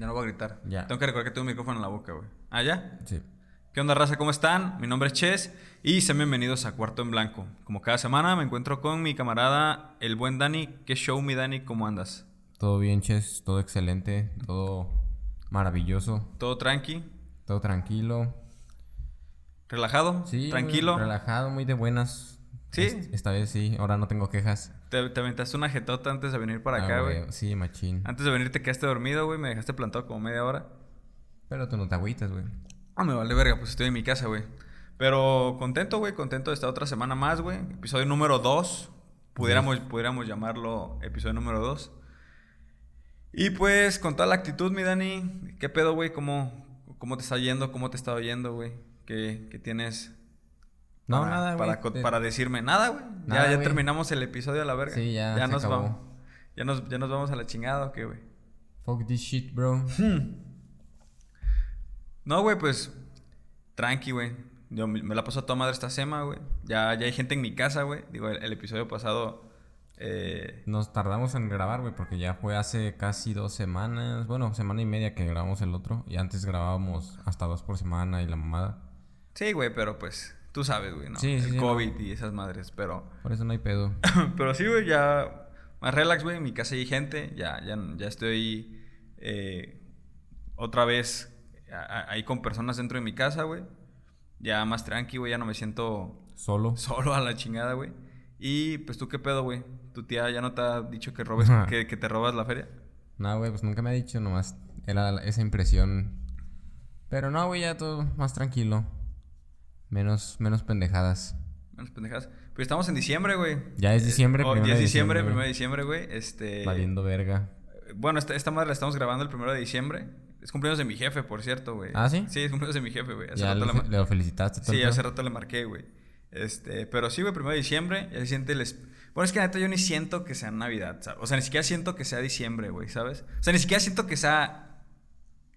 Ya no voy a gritar. Ya. Tengo que recordar que tengo un micrófono en la boca, güey. ¿Ah, ya? Sí. ¿Qué onda, raza? ¿Cómo están? Mi nombre es Ches y sean bienvenidos a Cuarto en Blanco. Como cada semana me encuentro con mi camarada, el buen Dani. ¿Qué show, mi Dani? ¿Cómo andas? Todo bien, Ches. Todo excelente. Todo maravilloso. ¿Todo tranqui? Todo tranquilo. ¿Relajado? Sí. ¿Tranquilo? Relajado, muy de buenas. ¿Sí? Es- Esta vez sí. Ahora no tengo quejas. ¿Te, te aventaste una jetota antes de venir para Ah, acá, güey? Sí, machín. Antes de venir te quedaste dormido, güey. Me dejaste plantado como media hora. Pero tú no te agüitas, güey. Ah, me vale verga, pues estoy en mi casa, güey. Pero contento, güey, contento de estar otra semana más, güey. Episodio número 2. Pudiéramos, pudiéramos llamarlo episodio número 2. Y pues, con toda la actitud, mi Dani, ¿qué pedo, güey? ¿Cómo, ¿Cómo te está yendo? ¿Cómo te está oyendo, güey? ¿Qué, qué tienes No, para, nada, güey. para, Te- para decirme? Nada, güey. Ya, Nada, ya güey. terminamos el episodio a la verga. Sí, ya se nos acabó. vamos. Ya nos, ya nos vamos a la chingada, ¿o qué, güey? Fuck this shit, bro. No, güey, pues tranqui, güey. Yo me me la paso a toda madre esta sema, güey. Ya, ya hay gente en mi casa, güey. Digo, el, el episodio pasado. eh, Nos tardamos en grabar, güey, porque ya fue hace casi dos semanas. Bueno, semana y media que grabamos el otro. Y antes grabábamos hasta dos por semana y la mamada. sí, güey, pero pues tú sabes, güey, ¿no? Sí, el sí, COVID y esas madres, pero. Por eso no hay pedo. pero sí, güey, ya. Más relax, güey. En mi casa hay gente. Ya, ya, ya estoy. eh, otra vez ahí con personas dentro de mi casa, güey. Ya más tranqui, güey. Ya no me siento Solo. Solo a la chingada, güey. Y pues tú qué pedo, güey. Tu tía ya no te ha dicho que robes, que, que te robas la feria. No, güey, pues nunca me ha dicho, nomás era esa impresión. Pero no, güey, ya todo más tranquilo. Menos, menos pendejadas. Menos pendejadas. Pues estamos en diciembre, güey. Ya es diciembre, Oh, primero ya es diciembre, primero de diciembre, güey. Este. Valiendo verga. Bueno, esta, esta madre la estamos grabando el primero de diciembre. Es cumpleaños de mi jefe, por cierto, güey. ¿Ah, sí? Sí, es cumpleaños de mi jefe, güey. Hace Ya rato le, le felicitaste. Sí, hace rato le marqué, güey. Este, pero sí, güey, primero de diciembre, ya se siente el... Bueno, es que neta yo ni siento que sea Navidad, ¿sabes? O sea, ni siquiera siento que sea diciembre, güey, ¿sabes? O sea, ni siquiera siento que sea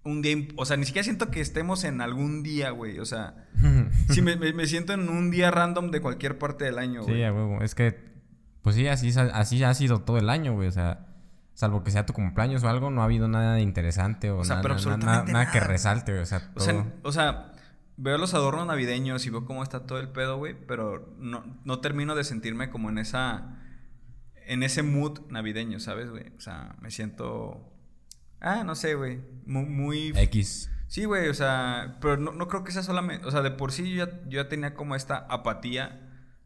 un día... O sea, ni siquiera siento que estemos en algún día, güey. O sea, sí, me, me- siento en un día random de cualquier parte del año, güey. Sí, huevo. Es que, pues sí, así, así ha sido todo el año, güey. O sea, salvo que sea tu cumpleaños o algo, no ha habido nada interesante o, O sea, nada, pero absolutamente nada que nada. resalte, güey. O sea, O todo... sea, o sea, veo los adornos navideños y veo cómo está todo el pedo, güey, pero no, no termino de sentirme como en esa en ese mood navideño, ¿sabes, güey? O sea, me siento ah, no sé, güey, muy, muy X. Sí, güey, o sea, pero no, no creo que sea solamente, o sea, de por sí yo ya, yo ya tenía como esta apatía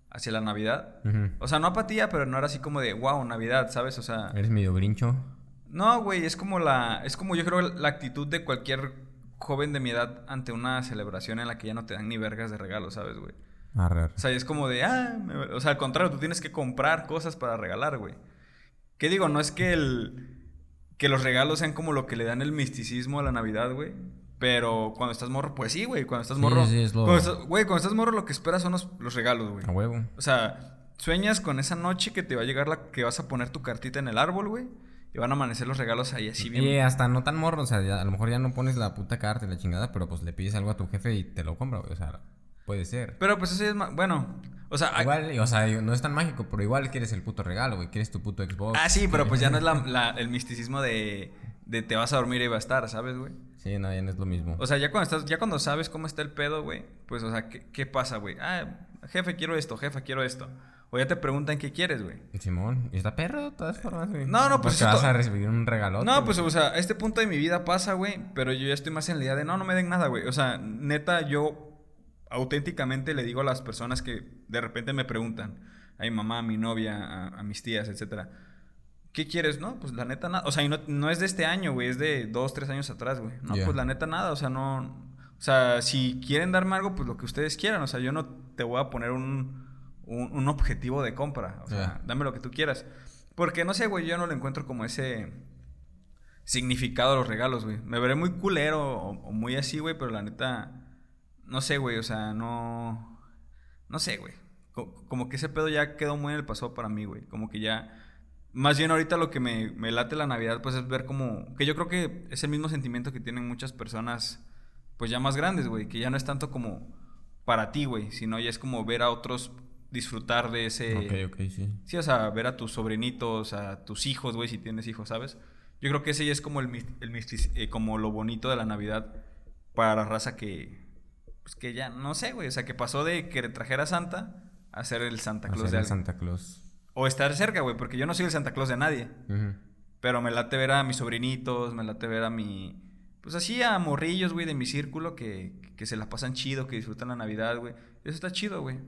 hacia la Navidad. O sea, no apatía, pero no era así como de, wow, Navidad, ¿sabes? O sea, Eres medio grincho. no, güey, es como la. Es como yo creo la actitud de cualquier joven de mi edad ante una celebración en la que ya no te dan ni vergas de regalo, ¿sabes, güey? Arre. O sea, es como de, ah, me- o sea, al contrario, tú tienes que comprar cosas para regalar, güey. ¿Qué digo? No es que el. Que los regalos sean como lo que le dan el misticismo a la Navidad, güey. Pero cuando estás morro, pues sí, güey. Cuando estás Sí, morro. sí, es lo- cuando estás- Güey, cuando estás morro, lo que esperas son los, los regalos, güey. A huevo. O sea, sueñas con esa noche que te va a llegar la que vas a poner tu cartita en el árbol, güey. Y van a amanecer los regalos ahí así bien. Y hasta no tan morro, o sea, ya- a lo mejor ya no pones la puta carta y la chingada, pero pues le pides algo a tu jefe y te lo compra, güey. O sea, puede ser. Pero pues eso es más. Bueno, o sea. hay- Igual, o sea, no es tan mágico, pero igual quieres el puto regalo, güey. Quieres tu puto Xbox. Ah, sí, pero pues ya no es la, la- el misticismo de, de te vas a dormir y va a estar, ¿sabes, güey? Sí, no, ya no es lo mismo. O sea, ya cuando estás, ya cuando sabes cómo está el pedo, güey, pues, o sea, ¿qué, qué pasa, güey? Ah, jefe, quiero esto, jefa, quiero esto. O ya te preguntan qué quieres, güey. Simón, y está perro de todas formas, güey. No, no, pues esto- vas a recibir un regalote. No, güey. pues, o sea, este punto de mi vida pasa, güey, pero yo ya estoy más en la idea de no, no me den nada, güey. O sea, neta, yo auténticamente le digo a las personas que de repente me preguntan, a mi mamá, a mi novia, a, a mis tías, etcétera, ¿qué quieres? No, pues la neta nada. O sea, y no, no es de este año, güey, es de dos, tres años atrás, güey. No, pues la neta nada, o sea, no. O sea, si quieren darme algo, pues lo que ustedes quieran. O sea, yo no te voy a poner un, un, un objetivo de compra. O sea, dame lo que tú quieras. Porque no sé, güey, yo no le encuentro como ese significado a los regalos, güey. Me veré muy culero o, o muy así, güey, pero la neta, no sé, güey, o sea, no, no sé, güey. Co- Como que ese pedo ya quedó muy en el pasado para mí, güey. Como que ya, más bien ahorita lo que me, me late la Navidad, pues es ver como, que yo creo que es el mismo sentimiento que tienen muchas personas, pues ya más grandes, güey, que ya no es tanto como para ti, güey, sino ya es como ver a otros disfrutar de ese... Ok, ok, sí. Sí, o sea, ver a tus sobrinitos, a tus hijos, güey, si tienes hijos, ¿sabes? Yo creo que ese ya es como, el, el eh, como lo bonito de la Navidad para la raza que, pues que ya, no sé, güey, o sea, que pasó de que trajera Santa a ser el Santa Claus Hacer de el alguien. Santa Claus. O estar cerca, güey, porque yo no soy el Santa Claus de nadie. Pero me late ver a mis sobrinitos, me late ver a mi... Pues así a morrillos, güey, de mi círculo que, que se la pasan chido, que disfrutan la Navidad, güey. Eso está chido, güey.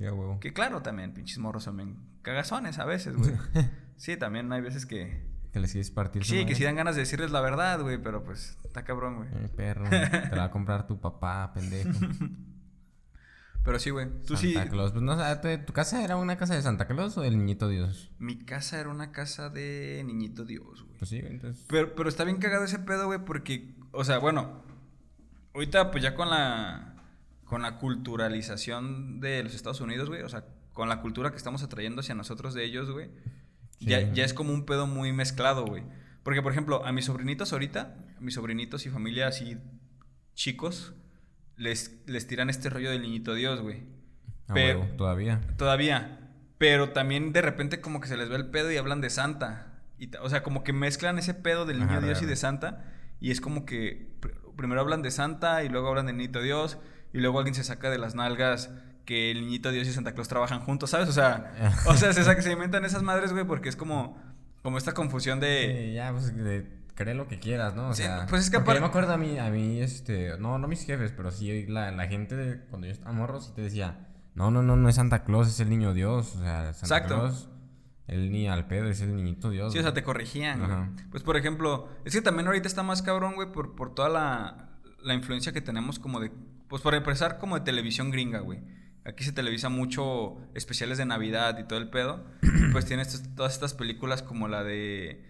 A huevo. Que claro, también, pinches morros son bien cagazones a veces, güey. Sí, también hay veces que... Que les quieres partir Sí, que sí dan ganas de decirles la verdad, güey, pero pues está cabrón, güey. Eh, perro, te la va a comprar tu papá, pendejo. Pero sí, güey. Tú Santa sí... Claus. Pues no, ¿tu casa era una casa de Santa Claus o del niñito Dios? Mi casa era una casa de niñito Dios, güey. Pues sí, güey, entonces. Pero, pero está bien cagado ese pedo, güey, porque, o sea, bueno, ahorita pues ya con la, con la culturalización de los Estados Unidos, güey, o sea, con la cultura que estamos atrayendo hacia nosotros de ellos, güey, Sí. ya, ya es como un pedo muy mezclado, güey. Porque, por ejemplo, a mis sobrinitos ahorita, a mis sobrinitos y familia así chicos, les, les tiran este rollo del niñito Dios, güey. Pero- huevo, todavía. Todavía. Pero también de repente como que se les ve el pedo y hablan de Santa. Y o sea, como que mezclan ese pedo del niño Ajá, Dios y de Santa. Y es como que pr- primero hablan de Santa y luego hablan del niñito Dios. Y luego alguien se saca de las nalgas que el niñito Dios y Santa Claus trabajan juntos, ¿sabes? O sea, o sea se, inventan esas madres, güey, porque es como, como esta confusión de... Sí, ya, pues de, cree lo que quieras, ¿no? O Sí, sea, pues es que yo me acuerdo a mí, a mí, este, no, no mis jefes, pero sí la, la gente de, cuando yo estaba morro sí te decía, no, no, no, no es Santa Claus, es el niño Dios, o sea, Santa Exacto. Claus, el ni al pedo, es el niñito Dios. Sí, o sea, te corregían, güey. Ajá. Pues, por ejemplo, es que también ahorita está más cabrón, güey, por, por toda la, la influencia que tenemos como de... Pues, por empezar, como de televisión gringa, güey. Aquí se televisa mucho especiales de Navidad y todo el pedo. pues tiene todas estas películas como la de...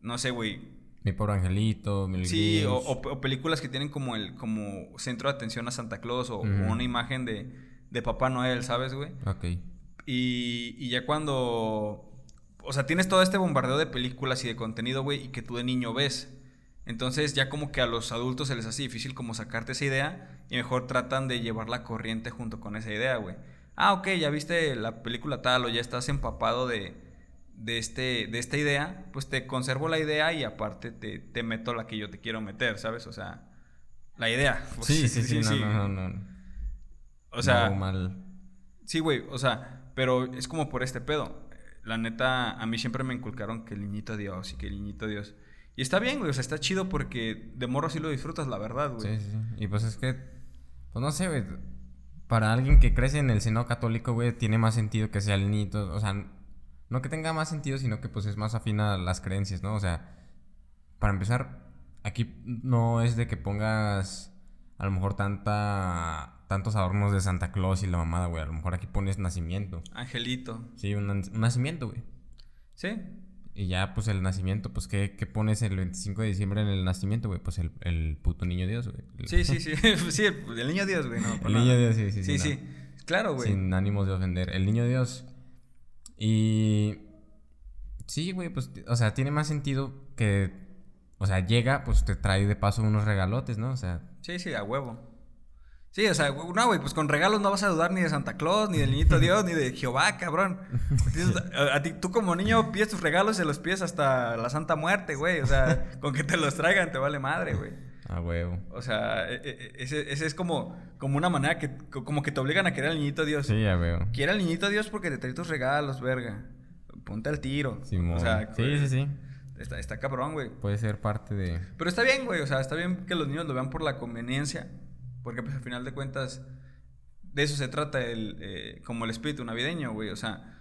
No sé, güey. Mi pobre angelito, mi Sí, o, Grinch. o- o películas que tienen como el como centro de atención a Santa Claus o, una imagen de, de Papá Noel, ¿sabes, güey? Ok. Y, y ya cuando. O sea, tienes todo este bombardeo de películas y de contenido, güey, y que tú de niño ves. Entonces, ya como que a los adultos se les hace difícil como sacarte esa idea y mejor tratan de llevar la corriente junto con esa idea, güey. Ah, ok, ya viste la película tal o ya estás empapado de, de, este, de esta idea, pues te conservo la idea y aparte te, te meto la que yo te quiero meter, ¿sabes? O sea, la idea. Pues, Sí, sí, sí, no, no, no, no. O sea, No, mal. Sí, güey, o sea, pero es como por este pedo. La neta, a mí siempre me inculcaron que el niñito Dios y que el niñito Dios. Y está bien, güey, o sea, está chido porque de morro sí lo disfrutas, la verdad, güey. Sí, sí, sí. Y pues es que, pues no sé, güey. Para alguien que crece en el seno católico, güey, tiene más sentido que sea el niñito. O sea, no que tenga más sentido, sino que pues es más afín a las creencias, ¿no? O sea, para empezar, aquí no es de que pongas a lo mejor tanta tantos adornos de Santa Claus y la mamada, güey. A lo mejor aquí pones nacimiento. Angelito. Sí, un, un nacimiento, güey. Sí. Y ya, pues el nacimiento, pues, ¿qué, qué pones el 25 de diciembre en el nacimiento, güey? Pues el, el puto niño Dios, güey. Sí, sí, sí. sí, el, niño Dios, güey. No, El niño Dios, sí, sí, Sí, sí. sí. no. Claro, güey. Sin ánimos de ofender. El niño Dios. Y. Sí, güey, pues, o sea, tiene más sentido que. O sea, llega, pues te trae de paso unos regalotes, ¿no? O sea, Sí, sí, a huevo. Sí, o sea, no, güey, pues con regalos no vas a dudar ni de Santa Claus, ni del niñito Dios, ni de Jehová, cabrón. A, a ti, tú como niño pides tus regalos y se los pides hasta la Santa Muerte, güey. O sea, con que te los traigan te vale madre, güey. a huevo. O sea, e- e- ese, ese es como, como una manera que, co- como que te obligan a querer al niñito Dios. Sí, ya veo. Quiere al niñito Dios porque te trae tus regalos, verga. Ponte al tiro. Simón. O sea, sí, sí, sí. Está, está cabrón, güey. Puede ser parte de. Pero está bien, güey. O sea, está bien que los niños lo vean por la conveniencia. Porque, pues, al final de cuentas, de eso se trata el, eh, como el espíritu navideño, güey. O sea,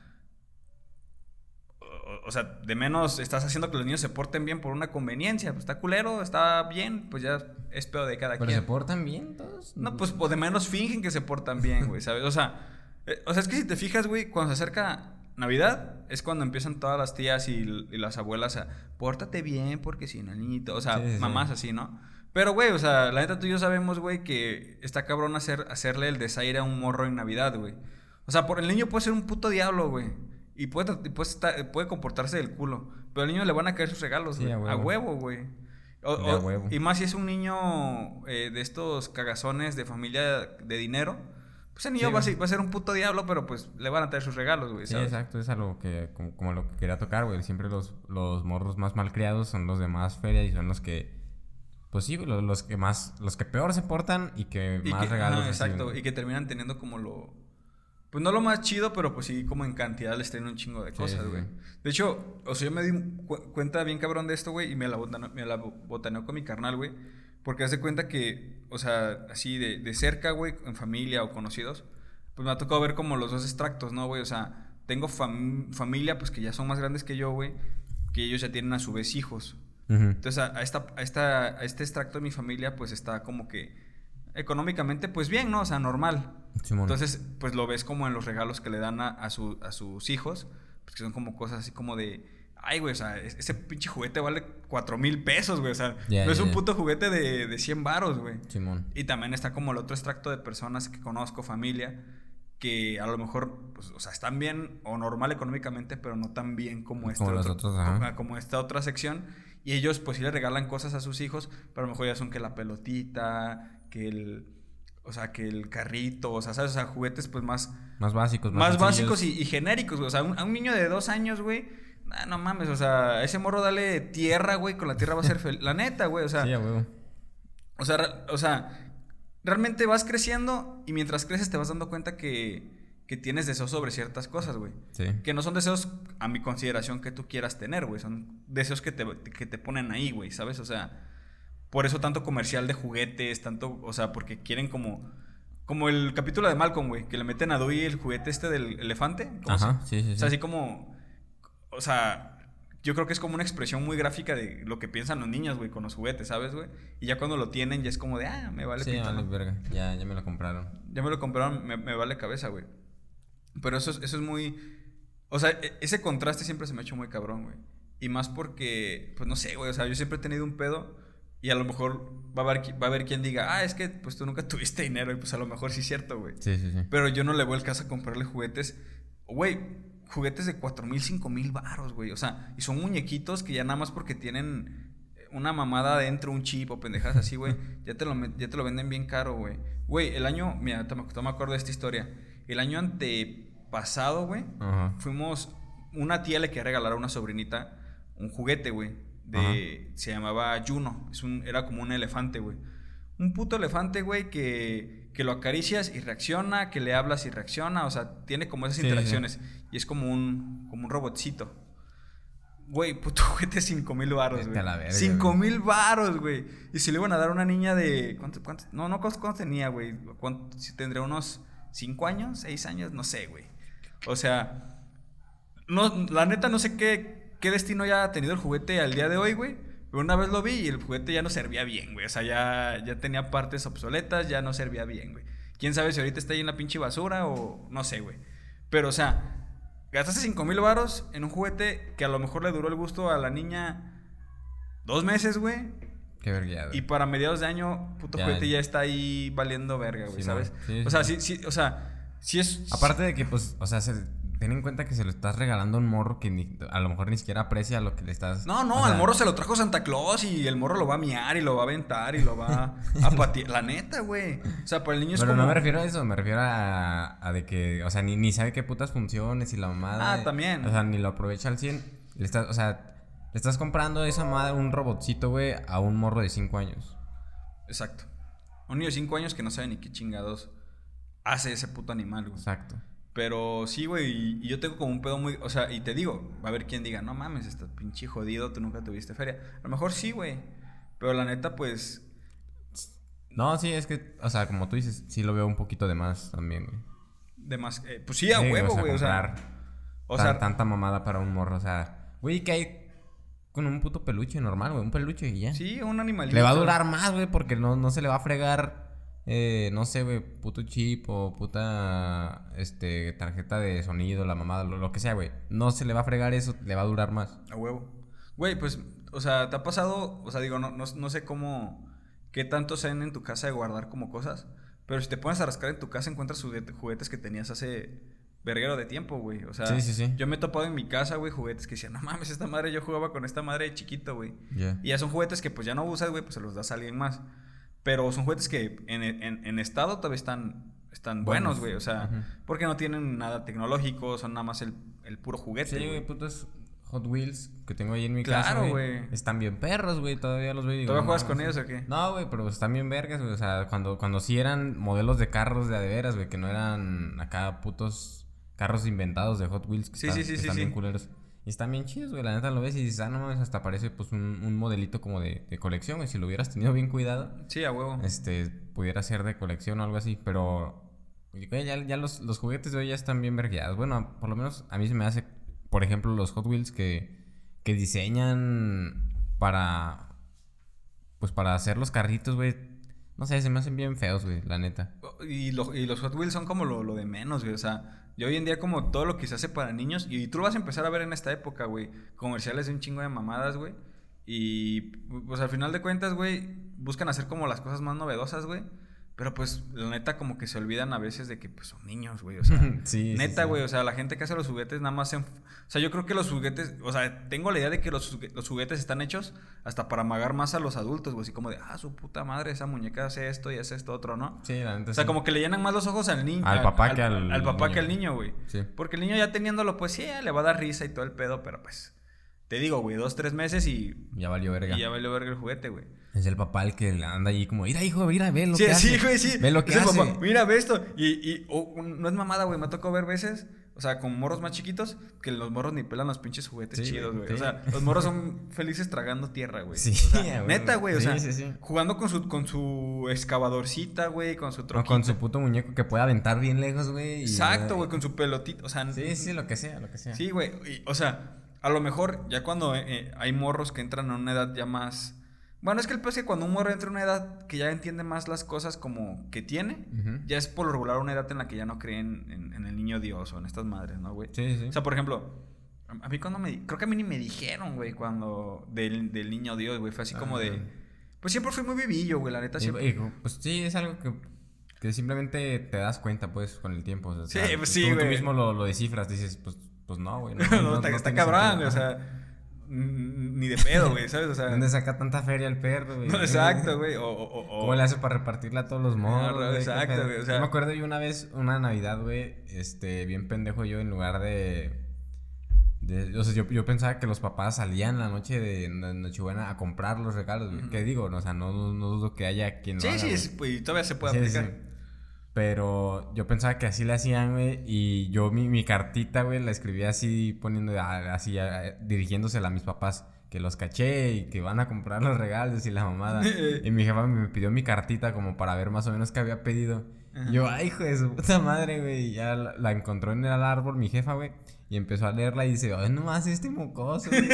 o, o sea, de menos estás haciendo que los niños se porten bien por una conveniencia. Pues está culero, está bien, pues ya es peor de cada Pero quien. se portan bien todos. No, pues o de menos fingen que se portan bien, güey, ¿sabes? O sea, eh, o sea, es que si te fijas, güey, cuando se acerca Navidad, es cuando empiezan todas las tías y, y las abuelas a, pórtate bien porque si no, niñito, o sea, Sí, sí, sí. mamás así, ¿no? Pero, güey, o sea, la neta tú y yo sabemos, güey, que está cabrón hacer, hacerle el desaire a un morro en Navidad, güey. O sea, por el niño puede ser un puto diablo, güey. Y puede, puede, estar- puede comportarse del culo. Pero al niño le van a caer sus regalos, güey. a a huevo. güey. O- De a o- huevo. y más si es un niño eh, de estos cagazones de familia de dinero, Pues el niño Sí, va, a ser, va a ser un puto diablo, pero pues le van a traer sus regalos, güey, Sí, exacto, es algo que, como, como lo que quería tocar, güey. Siempre los, los morros más malcriados son los de más feria y son los que, pues sí, los, los que más, los que peor se portan y que Y más que- regalos ajá, reciben. exacto, y que terminan teniendo como lo... Pues no lo más chido, pero pues sí, como en cantidad les traen un chingo de Sí, cosas, sí, güey. sí. De hecho, o sea, yo me di cu- cuenta bien cabrón de esto, güey, y me la, botane- me la bo- botaneo con mi carnal, güey. Porque hace cuenta que, o sea, así de, de cerca, güey, en familia o conocidos, pues me ha tocado ver como los dos extractos, ¿no, güey? O sea, tengo fam- familia, pues que ya son más grandes que yo, güey, que ellos ya tienen a su vez hijos. Entonces, a, a esta, a, esta, a este extracto de mi familia, pues está como que económicamente, pues bien, ¿no? O sea, normal. Simón. Entonces, pues lo ves como en los regalos que le dan a, su- a sus hijos, pues que son como cosas así como de, ay, güey, o sea, es- ese pinche juguete vale cuatro mil pesos, güey, o sea, Ya, no es un puto juguete de, de 100 varos, güey. Simón. Y también está como el otro extracto de personas que conozco, familia, que a lo mejor, pues, o sea, están bien o normal económicamente, pero no tan bien como, este Como los otro- otros, como, como esta otra sección. Y ellos, pues, sí le regalan cosas a sus hijos, pero a lo mejor ya son que la pelotita, que el... O sea, que el carrito, o sea, ¿sabes? O sea, juguetes, pues, más, Más básicos, más sencillos. básicos y, y genéricos, güey. O sea, un- a un niño de dos años, güey, nah, no mames, o sea, ese morro dale tierra, güey, con la tierra va a ser feliz. La neta, güey, o sea... Sí, huevo. O sea, o sea, realmente vas creciendo y mientras creces te vas dando cuenta que, que tienes deseos sobre ciertas cosas, güey. Sí. Que no son deseos, a mi consideración, que tú quieras tener, güey. Son deseos que te, que te ponen ahí, güey, ¿sabes? O sea, por eso tanto comercial de juguetes, tanto, o sea, porque quieren como... Como el capítulo de Malcolm, güey, que le meten a Dewey el juguete este del elefante. ¿cómo Ajá, se- sí, sí, O sea, sí. así como... O sea, yo creo que es como una expresión muy gráfica de lo que piensan los niños, güey, con los juguetes, ¿sabes, güey? Y ya cuando lo tienen ya es como de, ah, me vale sí, pito, vale, ¿no? verga. Ya, ya me lo compraron. Ya me lo compraron, me, me vale cabeza, güey. Pero eso es, eso es muy... O sea, e- ese contraste siempre se me ha hecho muy cabrón, güey. Y más porque, pues no sé, güey, o sea, yo siempre he tenido un pedo y a lo mejor va a haber, va a haber quien diga, ah, es que pues tú nunca tuviste dinero y pues a lo mejor sí es cierto, güey. Sí, sí, sí. Pero yo no le voy al caso a comprarle juguetes. Güey, juguetes de 4 mil, 5 mil baros, güey. O sea, y son muñequitos que ya nada más porque tienen una mamada adentro, un chip o pendejadas así, güey. ya, te lo, ya te lo venden bien caro, güey. Güey, el año, mira, te me, te me acuerdo de esta historia. El año antepasado, güey, Ajá. fuimos. Una tía le quería regalar a una sobrinita un juguete, güey. De. Se llamaba Juno. Es un, era como un elefante, güey. Un puto elefante, güey, que, que lo acaricias y reacciona, que le hablas y reacciona. O sea, tiene como esas Sí, sí. interacciones. Y es como un, como un robotcito. Güey, puto juguete 5 mil baros, güey. a la verga, 5 güey. mil baros, güey. Y si le iban a dar a una niña de. ¿Cuánto? cuánto? No, no, ¿cuánto, cuánto tenía, güey? ¿Cuánto- Si tendría unos 5 años, 6 años, no sé, güey. O sea, no, la neta no sé qué, qué destino ya ha tenido el juguete al día de hoy, güey. Pero una vez lo vi y el juguete ya no servía bien, güey. O sea, ya, ya tenía partes obsoletas, ya no servía bien, güey. Quién sabe si ahorita está ahí en la pinche basura o no sé, güey. Pero, o sea, gastaste 5 mil varos en un juguete que a lo mejor le duró el gusto a la niña dos meses, güey. Qué vergueado. Y para mediados de año, puto Ya. juguete ya está ahí valiendo verga, güey, Sí, ¿sabes? Sí, o sea, sí. sí, sí, o sea, sí es... Aparte de que, pues, o sea, se- ten en cuenta que se lo estás regalando a un morro que ni- a lo mejor ni siquiera aprecia lo que le estás. No, no, o sea, al morro se lo trajo Santa Claus y el morro lo va a miar y lo va a aventar y lo va a patear. La neta, güey. O sea, para el niño es Pero como... no me refiero a eso, me refiero a, a de que, o sea, ni, ni sabe qué putas funciones y la mamada. Ah, también. O sea, ni lo aprovecha al 100. Le estás, o sea, le estás comprando esa madre, un robotcito, güey, a un morro de 5 años. Exacto. Un niño de 5 años que no sabe ni qué chingados hace ese puto animal, güey. Exacto. Pero sí, güey, y, yo tengo como un pedo muy... O sea, y te digo, va a haber quien diga, no mames, estás pinche jodido, tú nunca tuviste feria. A lo mejor sí, güey. Pero la neta, pues... No, sí, es que, o sea, como tú dices, sí lo veo un poquito de más también, güey. De más... eh, pues sí, a Sí, huevo, güey. O sea, o tan- sea, tanta mamada para un morro, o sea, güey, que hay con un puto peluche normal, güey, un peluche y ya. sí, un animalito. Le va a durar más, güey, porque no, no se le va a fregar, eh, no sé, güey, puto chip o puta, este, tarjeta de sonido, la mamada, lo, lo que sea, güey. No se le va a fregar eso, le va a durar más. A huevo. Güey, pues, o sea, ¿te ha pasado? O sea, digo, no, no, no sé cómo, qué tanto sean en tu casa de guardar como cosas, pero si te pones a rascar en tu casa encuentras juguete- juguetes que tenías hace verguero de tiempo, güey. O sea, Sí, sí, sí. yo me he topado en mi casa, güey, juguetes que decían, no mames, esta madre, yo jugaba con esta madre de chiquito, güey. Ya. Y ya son juguetes que pues ya no usas, güey, pues se los das a alguien más. Pero son juguetes que en, en- en estado todavía están, están buenos, güey. O sea, porque no tienen nada tecnológico, son nada más el, el puro juguete. Sí, güey. putos Hot Wheels que tengo ahí en mi Claro, casa. güey. Están bien perros, güey. Todavía los veo. ¿Todavía no juegas con ellos o qué? No, güey, pero están bien vergas, güey. O sea, cuando, cuando sí eran modelos de carros de a de veras, güey, que no eran acá putos carros inventados de Hot Wheels. Que Sí, están, sí, sí, que sí, están sí. bien culeros. Y están bien chidos, güey. La neta lo ves y dices, ah, no mames, hasta parece pues un, un modelito como de, de colección, güey. Si lo hubieras tenido bien cuidado, Sí, a huevo. este, pudiera ser de colección o algo así. Pero, güey, ya, ya los, los juguetes de hoy ya están bien vergueados. Bueno, por lo menos a mí se me hace, por ejemplo, los Hot Wheels que, que diseñan para, pues para hacer los carritos, güey. No sé, se me hacen bien feos, güey, la neta. Y, lo- y los Hot Wheels son como lo, lo de menos, güey. O sea, y hoy en día como todo lo que se hace para niños, y tú lo vas a empezar a ver en esta época, güey. Comerciales de un chingo de mamadas, güey. Y pues al final de cuentas, güey, buscan hacer como las cosas más novedosas, güey. Pero pues la neta como que se olvidan a veces de que pues son niños, güey. O sea, Sí, neta, sí. güey. O sea, la gente que hace los juguetes nada más se... O sea, yo creo que los juguetes... O sea, tengo la idea de que los, los juguetes están hechos hasta para amagar más a los adultos, güey. Así como de, ah, su puta madre, esa muñeca hace esto y hace esto otro, ¿no? Sí, la neta O sea, como que le llenan más los ojos al niño. Al papá que al Al papá niño. que al niño, güey. Sí. Porque el niño ya teniéndolo, pues sí, le va a dar risa y todo el pedo, pero pues. Te digo, güey, dos, tres meses y. Ya valió verga. Y ya valió verga el juguete, güey. Es el papá el que anda allí como, mira, hijo, mira, ve lo Sí, que sí, hace. güey, sí. Ve lo que Es hace. papá, Mira, ve esto. Y, y o- un- no es mamada, güey. Me tocó ver veces, o sea, con morros más chiquitos, que los morros ni pelan los pinches juguetes Sí, chidos, güey. sí. O sea, los morros son felices tragando tierra, güey. Sí, O sea, güey. neta, güey. O Sí, sea, sí, sí. jugando con su, con su excavadorcita, güey, con su O troquita. con su puto muñeco que puede aventar bien lejos, güey. Exacto, güey, con su pelotita. O sea, Sí, sí, lo que sea, lo que sea. Sí, güey. y, O sea, a lo mejor ya cuando eh, eh, hay morros que entran a una edad ya más... Bueno, es que el peor es que cuando un morro entra a una edad que ya entiende más las cosas como que tiene, ya es por lo regular una edad en la que ya no creen en, en el niño Dios o en estas madres, ¿no, güey? Sí, sí. O sea, por ejemplo, a mí cuando me... Creo que a mí ni me dijeron, güey, cuando... Del, del niño Dios, güey. Fue así como de... Pues siempre fui muy vivillo, güey, la neta. Siempre... y, pues sí, es algo que, que simplemente te das cuenta, pues, con el tiempo. o sea, Sí, pues, sí, tú, mismo lo, lo descifras, dices, pues, pues no, güey. No, No, no- está, no está cabrón, güey, o sea... Ni de pedo, güey, ¿sabes? O sea... ¿Dónde saca tanta feria el perro, güey? No, exacto, güey. O, o, o- ¿Cómo le hace para repartirla a todos los morros? Ah, güey? ¿Qué exacto, güey, o sea- Yo me acuerdo yo una vez, una Navidad, güey, este, bien pendejo yo, en lugar de... de- o sea, yo, yo pensaba que los papás salían la noche de no- Nochebuena a comprar los regalos, güey. ¿Qué digo? O sea, no, no dudo que haya quien lo Sí, haga, sí, es- pues, todavía se puede Sí, aplicar. sí. Pero yo pensaba que así le hacían, güey. Y yo mi, mi cartita, güey, la escribí así, poniendo así, dirigiéndosela a mis papás. Que los caché y que van a comprar los regalos y la mamada. y mi jefa me pidió mi cartita como para ver más o menos qué había pedido. Ajá. Yo, ay, hijo de su puta madre, güey. Y ya la, la encontró en el árbol mi jefa, güey. Y empezó a leerla y dice, ay, nomás este mocoso, güey".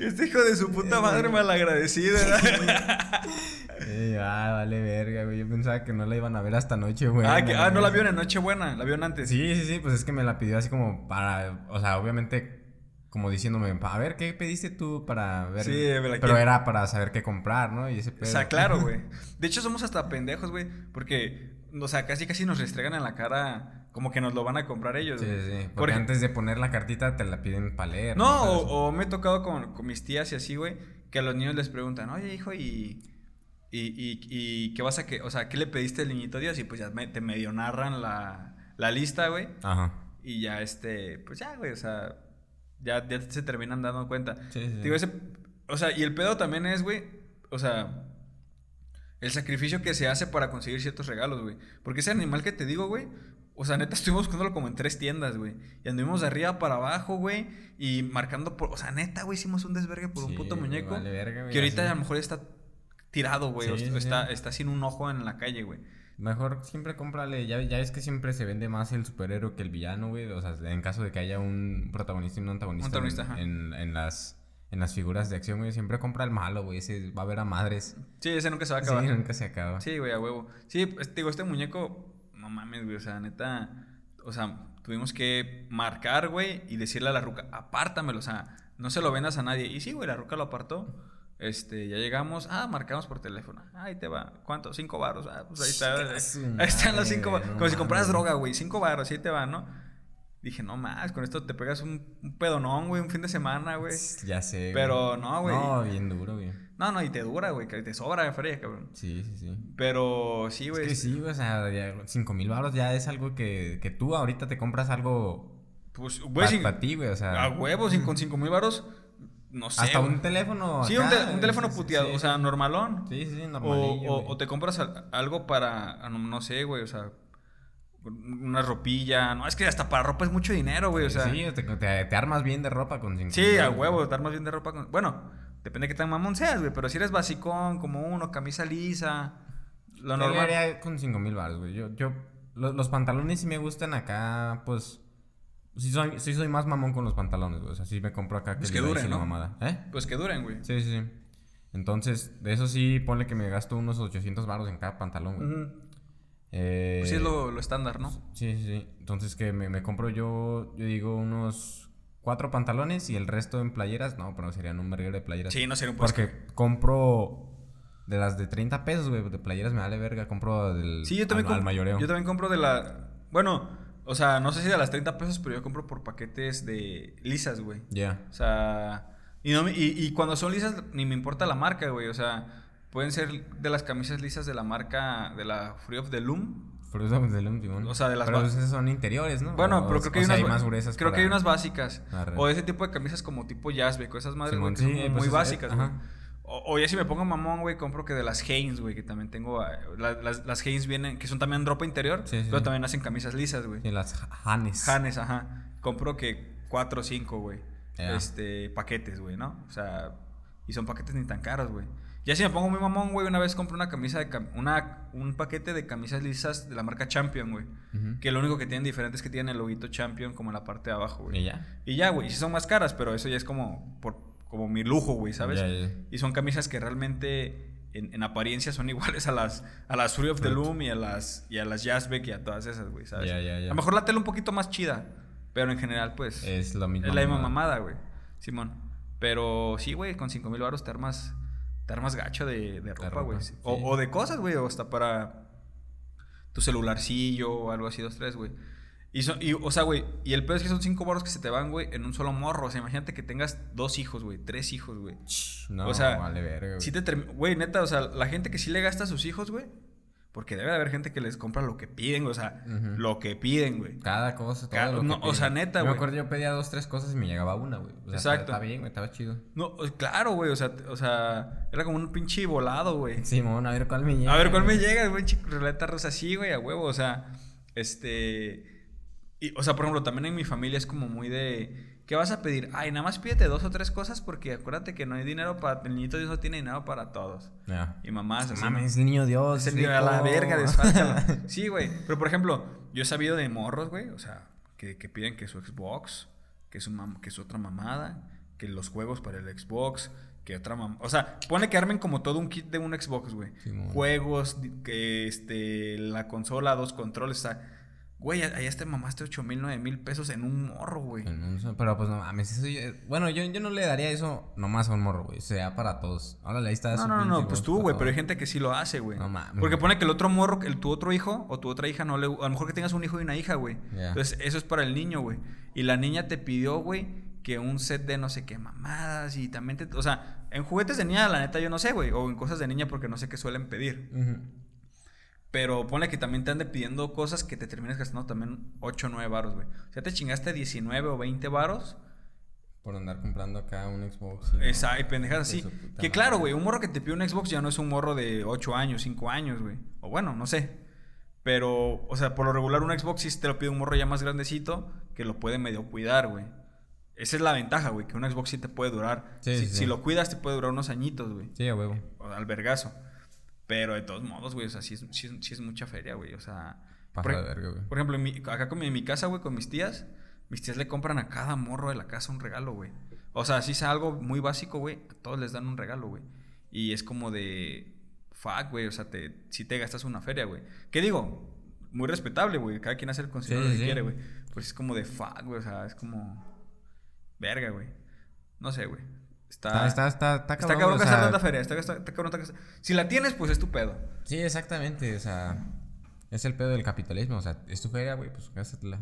Este hijo de su puta madre malagradecido. Y yo, ah, vale verga, güey. Yo pensaba que no la iban a ver hasta noche, güey. ah, que- ah, no la vieron en Nochebuena, la vieron antes. Sí, sí, sí, pues es que me la pidió así como para, o sea, obviamente como diciéndome, a ver, ¿qué pediste tú para ver? Sí, me la Pero quiero. era para saber qué comprar, ¿no? Y ese O pedo. sea, claro, güey. De hecho, somos hasta pendejos, güey. Porque, o sea, casi casi nos restregan en la cara como que nos lo van a comprar ellos. Sí, güey. sí, porque Porque- antes de poner la cartita te la piden para leer. No, o, o me he tocado con, con mis tías y así, güey, que a los niños les preguntan, oye, hijo, y, y, y, y qué vas a que, o sea, ¿qué le pediste al niñito Dios? Y pues ya me- te medio narran la, la lista, güey. Ajá. Y ya, este, pues ya, güey, o sea, ya, ya se terminan dando cuenta. Sí, sí. Digo, ese, o sea, y el pedo también es, güey, o sea, el sacrificio que se hace para conseguir ciertos regalos, güey. Porque ese animal que te digo, güey, o sea, neta, estuvimos buscándolo como en tres tiendas, güey. Y anduvimos de arriba para abajo, güey, y marcando por, o sea, neta, güey, hicimos un desvergue por un puto muñeco. vale verga, güey, que ahorita a lo mejor está tirado, güey, o Sí, o sí, está, sí. está sin un ojo en la calle, güey. Mejor siempre cómprale, ya, ya es que siempre se vende más el superhéroe que el villano, güey. O sea, en caso de que haya un protagonista y un antagonista, Un antagonista, en, en, en las, en las figuras de acción, güey, siempre compra el malo, güey. Ese va a ver a madres. Sí, ese nunca se va a Sí, acabar. nunca se acaba. Sí, güey, a huevo. Sí, pues, te digo, este muñeco, no mames, güey, o sea, neta, o sea, tuvimos que marcar, güey, y decirle a la ruca, apártamelo, o sea, no se lo vendas a nadie. Y sí, güey, la ruca lo apartó. Este, ya llegamos, ah, marcamos por teléfono. Ahí te va. ¿Cuánto? Cinco baros. Ah, pues ahí está. Su Ahí están los cinco baros. Como si compraras droga, güey. Cinco baros, ahí te va, ¿no? Dije, no más, con esto te pegas un, un pedonón, güey, un fin de semana, güey. Ya sé. güey. Pero no, güey. No, bien duro, güey. No, no, y te dura, güey, que te sobra de feria, cabrón. Sí, sí, sí. Pero sí, Es güey. que sí, güey, o sea, ya 5 mil baros ya es algo que, que tú ahorita te compras algo Pues, güey, para ti, güey, o sea. a huevos, sin, con 5 mil baros, no sé. hasta güey. un teléfono. Sí, acá, un, te- teléfono sí, puteado, sí. o sea, normalón. Sí, sí, O, normalillo, o- o te compras al- algo para, ah, no, sé, güey, o sea, una ropilla. No, es que hasta para ropa es mucho dinero, güey, o sea. sí, te, te- te armas bien de ropa con 5 Sí, a huevo, estar más bien de ropa. con- Bueno, depende de qué tan mamón seas, güey. Pero si eres basicón, como uno, camisa lisa, lo Yo normal. haría con 5 mil baros, güey. Yo, yo, lo- los, pantalones sí me gustan acá, pues. Sí soy, sí soy más mamón con los pantalones, güey. O sea, sí me compro acá Pues que que Levi's duren, ¿no? mamada. ¿Eh? Pues que duren, güey. Sí, sí, sí. Entonces, de eso sí, ponle que me gasto unos 800 baros en cada pantalón, güey. Eh, Pues sí es lo, lo estándar, ¿no? Sí, sí, sí. Entonces, que me, me compro yo, yo digo, unos cuatro pantalones y el resto en playeras. No, pero serían un verguero de playeras. Sí, no sería un pues Porque compro de las de 30 pesos, güey. De playeras me vale verga. Compro del Sí, yo también, al, al mayoreo. yo también compro de la... Bueno, o sea, no sé si de las 30 pesos, pero yo compro por paquetes de lisas, güey. Ya. O sea... Y, no, y, y cuando son lisas, ni me importa la marca, güey. O sea, pueden ser de las camisas lisas de la marca, de la Free of the Loom. Fruta del último. O sea, de las Pero esas son interiores, ¿no? Bueno, O- pero creo que hay unas, más gruesas. creo que hay unas básicas. O ese tipo de camisas como tipo Jazzbeck o esas madres, güey, Simón, que son sí, pues muy es- básicas, güey. ajá. O, o ya si me pongo mamón, güey, compro que de las Hanes, güey, que también tengo. ah, la- las, las Hanes vienen, que son también ropa interior, Sí, sí, pero sí. también hacen camisas lisas, güey. Sí, las Hanes. Hanes, ajá. Compro que cuatro o cinco, güey. Este, paquetes, güey, ¿no? O sea, y son paquetes ni tan caros, güey. Ya si me pongo muy mamón, güey, una vez compré una camisa de cam- una, un paquete de camisas lisas de la marca Champion, güey. Que lo único que tienen diferente es que tienen el loguito Champion como en la parte de abajo, güey. Y ya. Y ya, güey, y sí son más caras, pero eso ya es como, por, como mi lujo, güey, ¿sabes? Y son camisas que realmente en, en apariencia son iguales a las, a las Free of the. Loom y a las, y a las Jazzbeck y a todas esas, güey, ¿sabes? A lo mejor la tela un poquito más chida, pero en general, pues, es, Es lo mismo. la misma mamada, güey, Simón. Pero sí, güey, con 5 mil baros te armas, te armas gacho de, de ropa, ropa, güey. sí. O, o de cosas, güey, o hasta para tu celularcillo o algo así, dos, tres, güey. Y, son- y, o sea, güey, y el peor es que son cinco baros que se te van, güey, en un solo morro. O sea, imagínate que tengas dos hijos, güey, tres hijos, güey. No, o sea, vale verga, güey. Sí te Güey, neta, o sea, la gente que sí le gasta a sus hijos, güey. Porque debe de haber gente que les compra lo que piden, o sea, lo que piden, güey. Cada cosa, todo Cada- lo que no, o sea, neta, güey. Me acuerdo, yo pedía dos, tres cosas y me llegaba una, güey. O sea, Exacto. Estaba bien, güey, estaba chido. No, claro, güey, o sea, o sea, era como un pinche volado, güey. Simón, a ver cuál me llega. A ver, ¿cuál me llega? güey, chico, ruleta rusa así, güey, a huevo. O sea, este. Y, o sea, por ejemplo, también en mi familia es como muy de. ¿Qué vas a pedir? Ay, nada más pídete dos o tres cosas porque acuérdate que no hay dinero para. El niñito Dios no tiene dinero para todos. Ya. Y mamás así. Mames, niño Dios. Es el niño a la verga. Sí, güey. Pero por ejemplo, yo he sabido de morros, güey. O sea, que, que piden que su Xbox, que su, mam- que su otra mamada, que los juegos para el Xbox, que otra mamada. O sea, pone que armen como todo un kit de un Xbox, güey. Juegos, que este, la consola, dos controles, o sea. Güey, allá te mamaste 8 mil, 9 mil pesos en un morro, güey. Pero pues no mames, eso yo- Bueno, yo, yo no le daría eso nomás a un morro, güey. Sea para todos. Órale, ahí está No, su no, no, pues tú, güey, pero hay gente que sí lo hace, güey. No mames, Porque pone que el otro morro, el, tu otro hijo o tu otra hija no le... A lo mejor que tengas un hijo y una hija, güey. Entonces, eso es para el niño, güey. Y la niña te pidió, güey, que un set de no sé qué mamadas y también te... O sea, en juguetes de niña, la neta, yo no sé, güey. O en cosas de niña porque no sé qué suelen pedir. Ujú. Pero ponle que también te ande pidiendo cosas que te termines gastando también 8 o 9 varos, güey. O sea, te chingaste 19 o 20 varos. Por andar comprando acá un Xbox. y- Esa, y pendejadas así. Que madre. claro, güey, un morro que te pide un Xbox ya no es un morro de 8 años, 5 años, güey. O bueno, no sé. Pero, o sea, por lo regular un Xbox sí te lo pide un morro ya más grandecito que lo puede medio cuidar, güey. Esa es la ventaja, güey, que un Xbox sí te puede durar. Sí, si, sí, si lo cuidas te puede durar unos añitos, güey. Sí, a huevo. Al vergazo. Pero de todos modos, güey, o sea, sí es, sí es- sí es mucha feria, güey. O sea, Pasa por, de verga, güey. por ejemplo, en mi- acá con mi, en mi casa, güey, con mis tías, mis tías le compran a cada morro de la casa un regalo, güey. O sea, si es algo muy básico, güey, a todos les dan un regalo, güey. Y es como de, fuck, güey, o sea, te, si te gastas una feria, güey. ¿Qué digo? Muy respetable, güey. Cada quien hace el considero Sí, lo que quiere, güey. Pues es como de, fuck, güey, o sea, es como, verga, güey. No sé, güey. Está, está, está, está Está cabrón, cabrón o sea, tanta feria. Está, está- cabrón gastar- Si la tienes, pues es tu pedo. Sí, exactamente, o sea, es el pedo del capitalismo, o sea, es tu feria, güey, pues gástatela.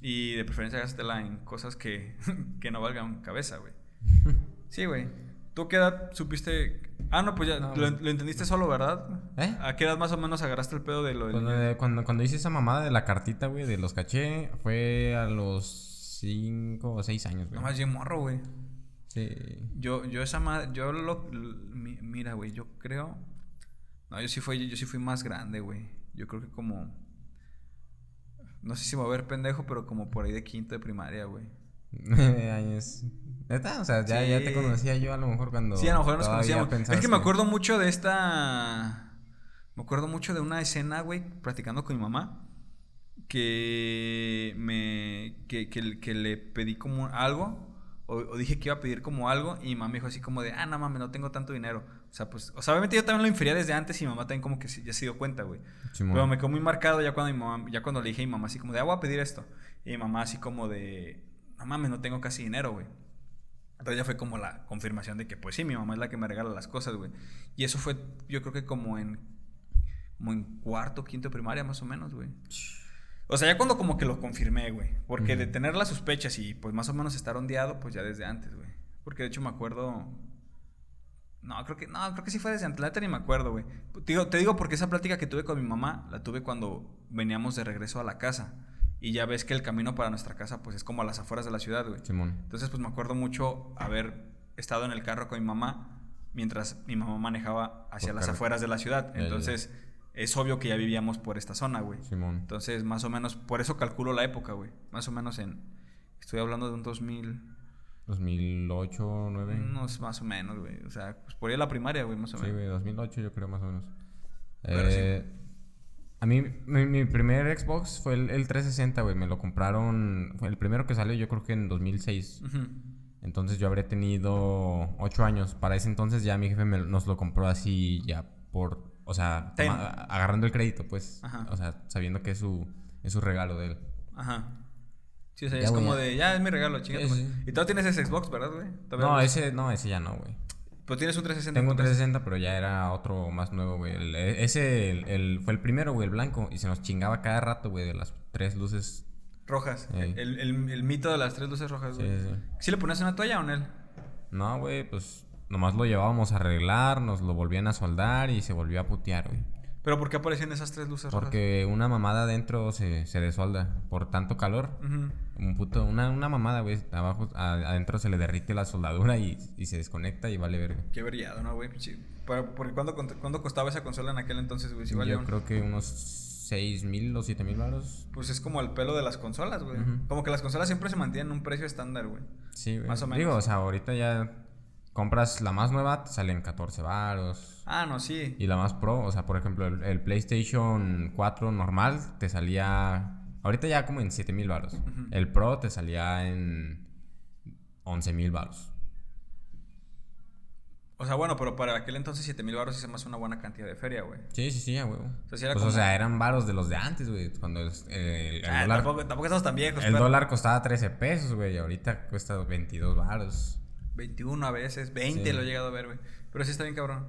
Y de preferencia gástatela en cosas que, que no valgan cabeza, güey. Sí, güey. ¿Tú qué edad supiste? Ah, no, pues ya No, lo, lo entendiste solo, ¿verdad? ¿Eh? ¿A qué edad más o menos agarraste el pedo de lo del... Cuando, cuando, cuando hice esa mamada de la cartita, güey, de los caché, fue a los 5 o 6 años, güey. No más bien morro, güey. Sí. Yo, yo esa madre, yo lo, mira, güey, yo creo, no, yo sí fui, yo sí fui más grande, güey. Yo creo que como, no sé si me voy a ver pendejo, pero como por ahí de quinto de primaria, güey. años. ¿Neta? O sea, ya, ya te conocía yo a lo mejor cuando. Sí, a lo mejor nos conocíamos. Es que me acuerdo mucho de esta, me acuerdo mucho de una escena, güey, practicando con mi mamá, que me, que, que, que le pedí como algo. O, o dije que iba a pedir como algo y mi mamá me dijo así como de, ah, no mames, no tengo tanto dinero. O sea, pues, o sea, obviamente yo también lo infería desde antes y mi mamá también como que ya se dio cuenta, güey. Pero me quedó muy marcado ya cuando mi mamá, ya cuando le dije a mi mamá así como de, ah, voy a pedir esto. Y mi mamá así como de, no mames, no tengo casi dinero, güey. Entonces ya fue como la confirmación de que, pues sí, mi mamá es la que me regala las cosas, güey. Y eso fue, yo creo que como en, como en cuarto, quinto primaria, más o menos, güey. O sea, ya cuando como que lo confirmé, güey. Porque de tener las sospechas y pues más o menos estar ondeado, pues ya desde antes, güey. Porque de hecho me acuerdo... No, creo que, no, creo que sí fue desde antes, la neta ni me acuerdo, güey. Te digo, te digo porque esa plática que tuve con mi mamá, la tuve cuando veníamos de regreso a la casa. Y ya ves que el camino para nuestra casa, pues es como a las afueras de la ciudad, güey. Simón. Entonces, pues me acuerdo mucho haber estado en el carro con mi mamá mientras mi mamá manejaba hacia Por las afueras de la ciudad. Ya, ya. Es obvio que ya vivíamos por esta zona, güey. Simón. Entonces, más o menos, por eso calculo la época, güey. Más o menos en. Estoy hablando de un 2000. 2008, 9. Unos más o menos, güey. O sea, pues por ahí la primaria, güey, más o Sí, menos. güey, 2008 yo creo más o menos. Pero sí. Eh, A mí, mi, mi primer Xbox fue el, el 360, güey. Me lo compraron. Fue el primero que salió, yo creo que en 2006. Ujú. Entonces yo habré tenido 8 años. Para ese entonces ya mi jefe me- nos lo compró así, ya por. O sea, toma- agarrando el crédito, pues. Ajá. O sea, sabiendo que es su, es su regalo de él. Ajá. Sí, o sea, Ya, es güey, como ya. de. Ya es mi regalo, chingada. Sí, sí. Y tú tienes ese Xbox, ¿verdad, güey? ¿Todavía No, ese, no, ese ya no, güey. Pero tienes un 360. Tengo un en tu casa. 360, pero ya era otro más nuevo, güey. El- e- ese el- el- fue el primero, güey, el blanco. Y se nos chingaba cada rato, güey, de las tres luces. Rojas. Ey. El, el- el mito de las tres luces rojas, Sí, güey. sí. ¿Sí le ponías una toalla o en él? No, güey, pues nomás lo llevábamos a arreglar, nos lo volvían a soldar y se volvió a putear, güey. ¿Pero por qué aparecían esas tres luces rojas? Porque una mamada adentro se, se desolda por tanto calor. Un puto, una, una mamada, güey. Abajo, a- adentro se le derrite la soldadura y, y se desconecta y vale verga. Qué brillado, ¿no, güey? Porque ¿cuándo, costaba esa consola en aquel entonces, güey? Si Yo un- creo que unos 6 mil o 7 mil baros. Pues es como el pelo de las consolas, güey. Como que las consolas siempre se mantienen en un precio estándar, güey. Sí, güey. Más o menos. Digo, o sea, ahorita ya compras la más nueva, te salen 14 baros. Ah, no, sí. Y la más pro, o sea, por ejemplo, el, el PlayStation 4 normal te salía. Ahorita ya como en 7 mil baros. Ujú. El Pro te salía en 11 mil baros. O sea, bueno, pero para aquel entonces 7 mil baros es más una buena cantidad de feria, güey. Sí, sí, sí, a huevo. sea, sí era pues, como- o sea, eran varos de los de antes, güey. Cuando es- eh, el, Ah, dólar, tampoco, tampoco estamos tan viejos, el pero dólar costaba 13 pesos, güey. Y ahorita cuesta 22 baros. 21 a veces, 20 Sí. lo he llegado a ver, güey. Pero sí está bien cabrón.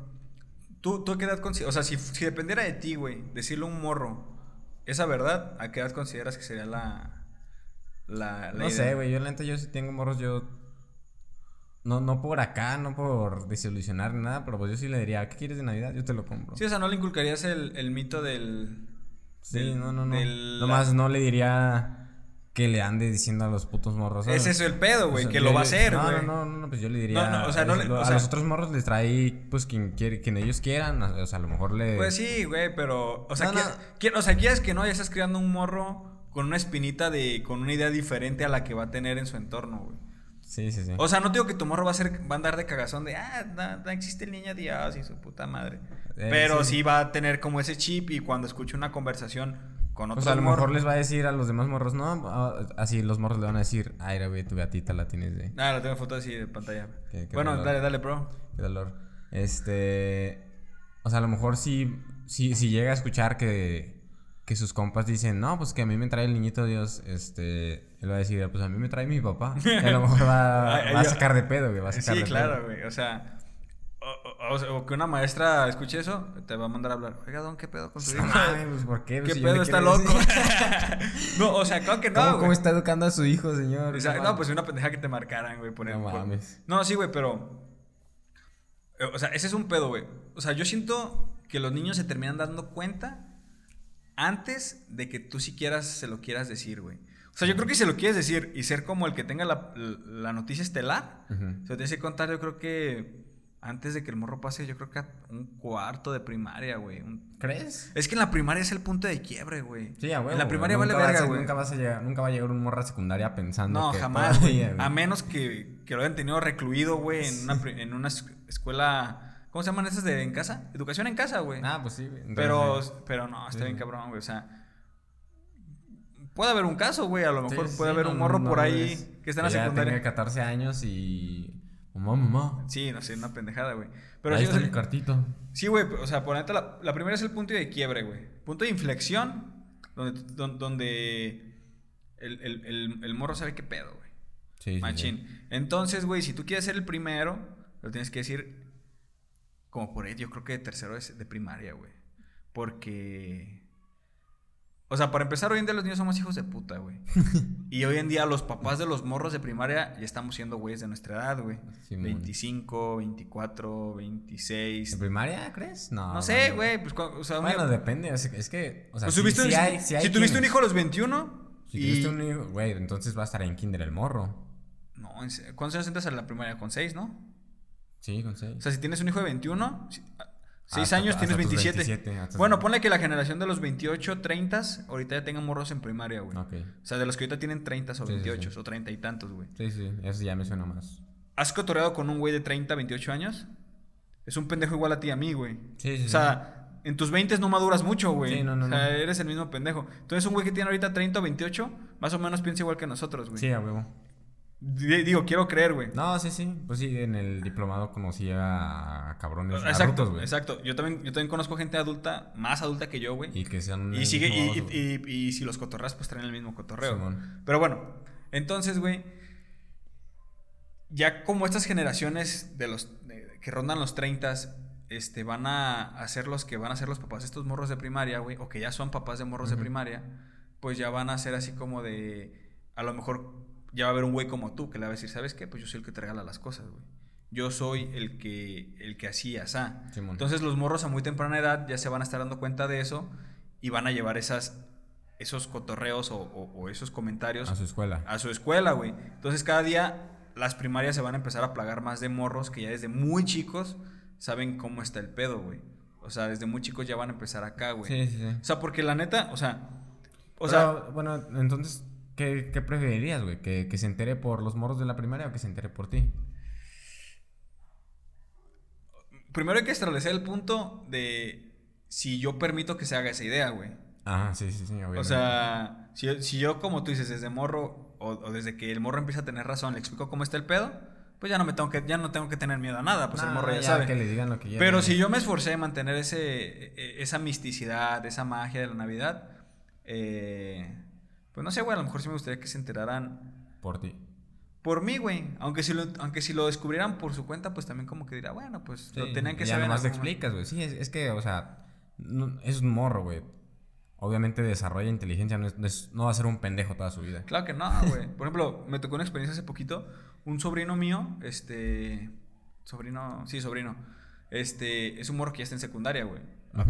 ¿Tú, tú a qué edad consideras? O sea, si, si dependiera de ti, güey, decirle a un morro, esa verdad, ¿a qué edad consideras que sería la. la, la No idea? sé, güey. Yo, la neta, yo sí tengo morros, yo. No, no por acá, no por desilusionar ni nada, pero pues yo sí le diría, ¿qué quieres de Navidad? Yo te lo compro. Sí, o sea, no le inculcarías el, el mito del. Sí, del- no, no, no. del- Nomás no le diría que le ande diciendo a los putos morros. Es eso el pedo, güey, O sea, que yo- lo va a hacer, no, güey. No, no, no, pues yo le diría. No, no, o sea, no le- a sea- los otros morros les trae, pues, quien, quiere, quien ellos quieran. O sea, a lo mejor le. Pues sí, güey, pero. O sea, No, no. o sea, quieres que no, ya estás creando un morro con una espinita de. con una idea diferente a la que va a tener en su entorno, güey. Sí, sí, sí. O sea, no digo que tu morro va a ser, va a andar de cagazón de, ah, no, no existe el niño Dios y su puta madre. Eh, Pero sí. sí. va a tener como ese chip y cuando escuche una conversación con o sea, a lo mejor les va a decir a los demás morros, no, ah, así los morros le van a decir, ay, güey, tu gatita la tienes de. Ah, la tengo foto así de pantalla. Qué- qué bueno, dolor. dale, dale, bro. Qué dolor. Este. O sea, a lo mejor si, si, si llega a escuchar que, que sus compas dicen, no, pues que a mí me trae el niñito Dios, este. Él va a decir, pues a mí me trae mi papá. Y a lo mejor va, a sacar de pedo, güey. Va a sacar Sí, de claro, pedo. güey. O sea, o, sea, que una maestra escuche eso, te va a mandar a hablar. Oiga, don, ¿qué pedo con su hijo? Pues, ¿por qué? Pues, ¿Qué si pedo? Está loco. no, o sea, claro que no, ¿Cómo, está educando a su hijo, señor? O sea, No pues una pendeja que te marcaran, güey, por No el- por- mames. No, sí, güey, pero. eh, O sea, ese es un pedo, güey. O sea, yo siento que los niños se terminan dando cuenta antes de que tú siquiera se lo quieras decir, güey. O sea, yo creo que si se lo quieres decir y ser como el que tenga la, la noticia estelar, Ujú. se lo tienes que contar, yo creo que antes de que el morro pase, yo creo que a un cuarto de primaria, güey. Un- ¿Crees? Es que en la primaria es el punto de quiebre, güey. Sí, a huevo. En la primaria vale va a verga, güey. Nunca, vas a llegar, nunca va a llegar un morra secundaria pensando No, que jamás, güey. A menos que, que lo hayan tenido recluido, güey, en una, en una es- escuela. ¿Cómo se llaman esas de en casa? Educación en casa, güey. Ah, pues sí, güey. Entonces, pero, pero no, está sí. bien cabrón, güey. O sea, puede haber un caso, güey. A lo mejor sí, puede haber no, un morro no por ahí es- que está en la ya secundaria. tenga 14 años y... Mamá, mamá. Sí, no sé, una pendejada, güey. Pero Ahí sí, está o sea, mi cartito. Sí, güey, o sea, por neta, la, la primera es el punto de quiebre, güey. Punto de inflexión, donde, don- donde el, el- el- el morro sabe qué pedo, güey. Sí, sí, Machín. Entonces, güey, si tú quieres ser el primero, lo tienes que decir como por ahí, yo creo que de tercero es de primaria, güey. Porque... O sea, para empezar, hoy en día los niños somos hijos de puta, güey. y hoy en día los papás de los morros de primaria ya estamos siendo güeyes de nuestra edad, güey. Simón. 25, 24, ¿En 26. primaria, crees? No. No sé, güey, pues, o sea, Bueno, depende. Es, que, o sea, pues sí- tuviste un- sí hay- sí hay si tuviste un hijo a los 21 Si y... tuviste un hijo, güey, entonces va a estar en kinder el morro. No, ¿cuántos años entras a la primaria? Con 6, ¿no? Sí, con seis. O sea, si tienes un hijo de 21, 6 Hasta- años, tienes hasta tus 27. 27, hasta Bueno, ponle que la generación de los 28, 30, ahorita ya tengan morros en primaria, güey. Ok. O sea, de los que ahorita tienen 30 o Sí, sí, 28 sí. o 30 y tantos, güey. Sí, sí, eso ya me suena más. ¿Has cotorreado con un güey de 30, 28 años? Es un pendejo igual a ti y a mí, güey. Sí, sí, O sea, en tus 20 no maduras mucho, güey. Sí, no, no, O sea, no. eres el mismo pendejo. Entonces, un güey que tiene ahorita 30 o 28, más o menos piensa igual que nosotros, güey. Sí, a huevo. Digo, quiero creer, güey. No, sí, sí. Pues sí, en el diplomado conocí a cabrones Exacto, adultos, güey. exacto. Yo también, yo también conozco gente adulta, más adulta que yo, güey. Y que sean... Y sigue, y, y- y- si los cotorreas, pues traen el mismo cotorreo. Simón. Pero bueno, entonces, güey, ya como estas generaciones de los de- que rondan los 30 este, van a, a ser los que van a ser los papás de estos morros de primaria, güey, o que ya son papás de morros de primaria, pues ya van a ser así como de, a lo mejor ya va a haber un güey como tú que le va a decir, ¿sabes qué? Pues yo soy el que te regala las cosas, güey. Yo soy el que, el que asá. Simón. Entonces los morros a muy temprana edad ya se van a estar dando cuenta de eso y van a llevar esas, esos cotorreos o, o- o esos comentarios A su escuela. a su escuela, güey. Entonces cada día las primarias se van a empezar a plagar más de morros que ya desde muy chicos saben cómo está el pedo, güey. O sea, desde muy chicos ya van a empezar acá, güey. Sí, sí, sí. O sea, porque la neta, o sea, o sea, bueno, entonces, ¿qué, qué preferirías, güey? ¿Que, ¿Que se entere por los morros de la primaria o que se entere por ti? primero hay que establecer el punto de si yo permito que se haga esa idea, güey. Ajá, sí, sí, sí, obviamente. O sea, si yo, si yo, como tú dices, desde morro o, o desde que el morro empieza a tener razón, le explico cómo está el pedo, pues ya no me tengo que, ya no tengo que tener miedo a nada, pues el morro ya, sabe. que le digan lo que ya Pero si yo me esforcé en mantener ese, e- esa misticidad, esa magia de la Navidad, eh, pues no sé, güey, a lo mejor sí me gustaría que se enteraran Por ti. por mí, güey. Aunque si lo, aunque si lo descubrieran por su cuenta, pues también como que dirá, bueno, pues lo tenían que ya saber. nomás algún momento. explicas, güey. Sí, es, es que, o sea, no- es un morro, güey. Obviamente desarrolla inteligencia, no, es- no es- no va a ser un pendejo toda su vida. Claro que no, güey. Por ejemplo, me tocó una experiencia hace poquito. Un sobrino mío, este. Sobrino, sí, sobrino. Este, es un morro que ya está en secundaria, güey.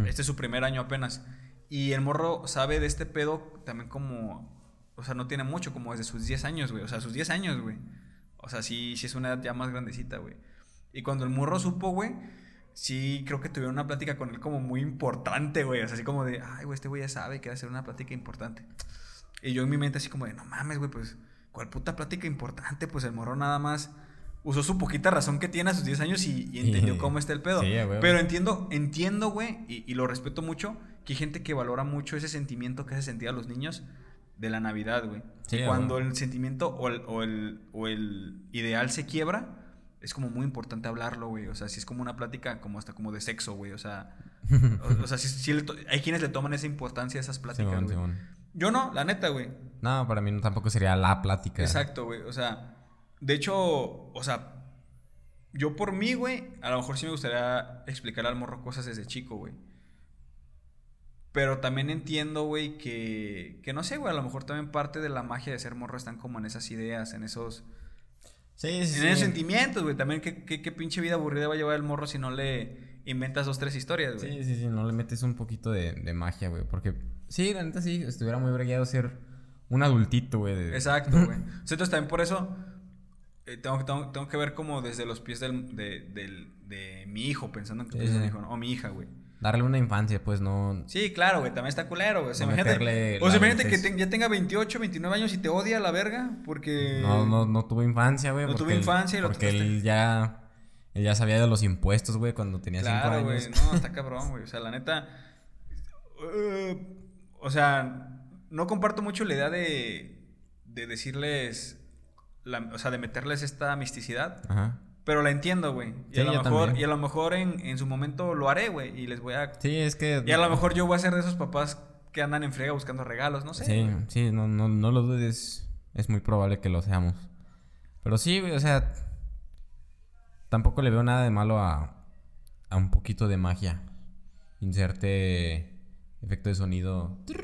Este es su primer año apenas. Y el morro sabe de este pedo también como. O sea, no tiene mucho, como desde sus 10 años, güey. O sea, sus 10 años, güey. O sea, sí, sí es una edad ya más grandecita, güey. Y cuando el morro supo, güey, sí creo que tuvieron una plática con él como muy importante, güey. O sea, así como de, ay, güey, este güey ya sabe que va a ser una plática importante. Y yo en mi mente así como de, no mames, güey, pues, ¿cuál puta plática importante? Pues el morro nada más usó su poquita razón que tiene a sus 10 años y, y entendió cómo está el pedo. Sí. Pero entiendo, entiendo, güey, y, y lo respeto mucho, que hay gente que valora mucho ese sentimiento que hace sentir a los niños de la Navidad, güey. Sí, cuando el sentimiento o el, o, el, o el ideal se quiebra, es como muy importante hablarlo, güey. O sea, si es como una plática como hasta como de sexo, güey. O sea, o, o sea, sí- sí le to- hay quienes le toman esa importancia a esas pláticas, Simón, güey. Simón. Yo no, la neta, güey. No, para mí no, tampoco sería la plática. Exacto, güey. O sea, de hecho, o sea, yo por mí, güey, a lo mejor sí me gustaría explicar al morro cosas desde chico, güey. Pero también entiendo, güey, que, que no sé, güey, a lo mejor también parte de la magia de ser morro están como en esas ideas, en esos... Sí, sí, En sí. esos sentimientos, güey. También qué, qué, qué pinche vida aburrida va a llevar el morro si no le inventas dos, tres historias, güey. Sí, sí, sí, no le metes un poquito de, de magia, güey. Porque, sí, la neta sí, estuviera muy bregueado ser un adultito, güey. de- Exacto, güey. Entonces también por eso eh, tengo, que- tengo, tengo que ver como desde los pies del, de, del- de mi hijo, pensando en que tú eres sí. hijo, ¿no? o mi hija, güey. Darle una infancia, pues, no... Sí, claro, güey, también está culero, güey. O sea, No imagínate, o sea, imagínate que te- ya tenga 28, 29 años y te odia a la verga porque... No, no, no tuvo infancia, güey. No tuvo infancia y lo Porque él ya... Él ya sabía de los impuestos, güey, cuando tenía cinco Claro, güey. años. No, está cabrón, güey. O sea, la neta. eh, o sea, no comparto mucho la idea de, de decirles. la- o sea, de meterles esta misticidad. Ajá. Pero la entiendo, güey. Y, Sí, a lo mejor, y a lo mejor en, en su momento lo haré, güey. Y les voy a. Sí, es que... Y a lo mejor yo voy a ser de esos papás que andan en friega buscando regalos, no sé. Sí, sí, no, no, no lo dudes. Es muy probable que lo seamos. Pero sí, güey, o sea... Tampoco le veo nada de malo a... A un poquito de magia. Inserte... Efecto de sonido. Sí,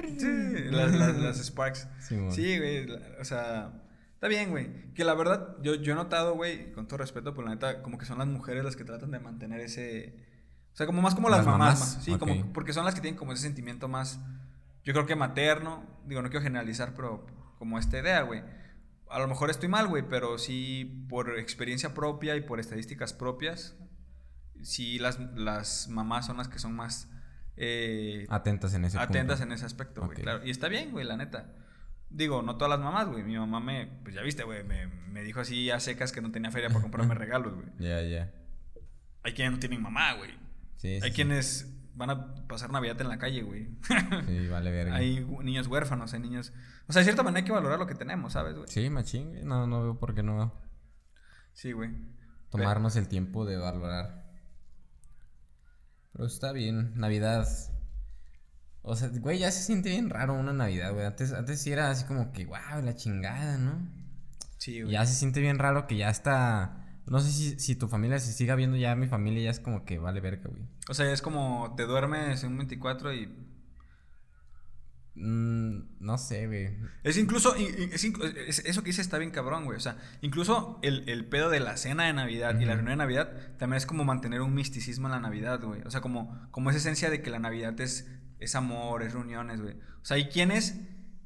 las, las, las Sparks. Sí, güey. O sea, está bien, güey. Que la verdad, yo, yo he notado, güey, con todo respeto, pues la neta, como que son las mujeres las que tratan de mantener ese. O sea, como más como las, ¿Las mamás. mamás? más. Sí, como, porque son las que tienen como ese sentimiento más. Yo creo que materno. Digo, no quiero generalizar, pero como esta idea, güey. A lo mejor estoy mal, güey, pero sí, por experiencia propia y por estadísticas propias, sí, las, las mamás son las que son más. eh, Atentas en ese atentas punto. en ese aspecto, güey, claro. Y está bien, güey, la neta. Digo, no todas las mamás, güey. Mi mamá me, pues ya viste, güey, me, me dijo así a secas que no tenía feria para comprarme regalos, güey. Ya, ya. Hay quienes no tienen mamá, güey. Sí, sí, Hay sí. quienes van a pasar Navidad en la calle, güey. Sí, vale verga. hay niños huérfanos, hay niños... O sea, de cierta manera hay que valorar lo que tenemos, ¿sabes, güey? Sí, machín, güey. No, no veo por qué no Sí, güey. tomarnos el tiempo de valorar. Pero está bien, Navidad. O sea, güey, ya se siente bien raro una Navidad, güey. Antes, antes sí era así como que, wow, la chingada, ¿no? Sí, güey. ya se siente bien raro que ya está. No sé si, si tu familia se siga viendo ya, mi familia ya es como que vale verga, güey. O sea, es como te duermes en un 24 y Mm, no sé, güey. Es incluso, es es- eso que dice está bien cabrón, güey. O sea, incluso el, el pedo de la cena de Navidad y la reunión de Navidad también es como mantener un misticismo en la Navidad, güey. O sea, como, como esa esencia de que la Navidad es, es amor, es reuniones, güey. O sea, hay quienes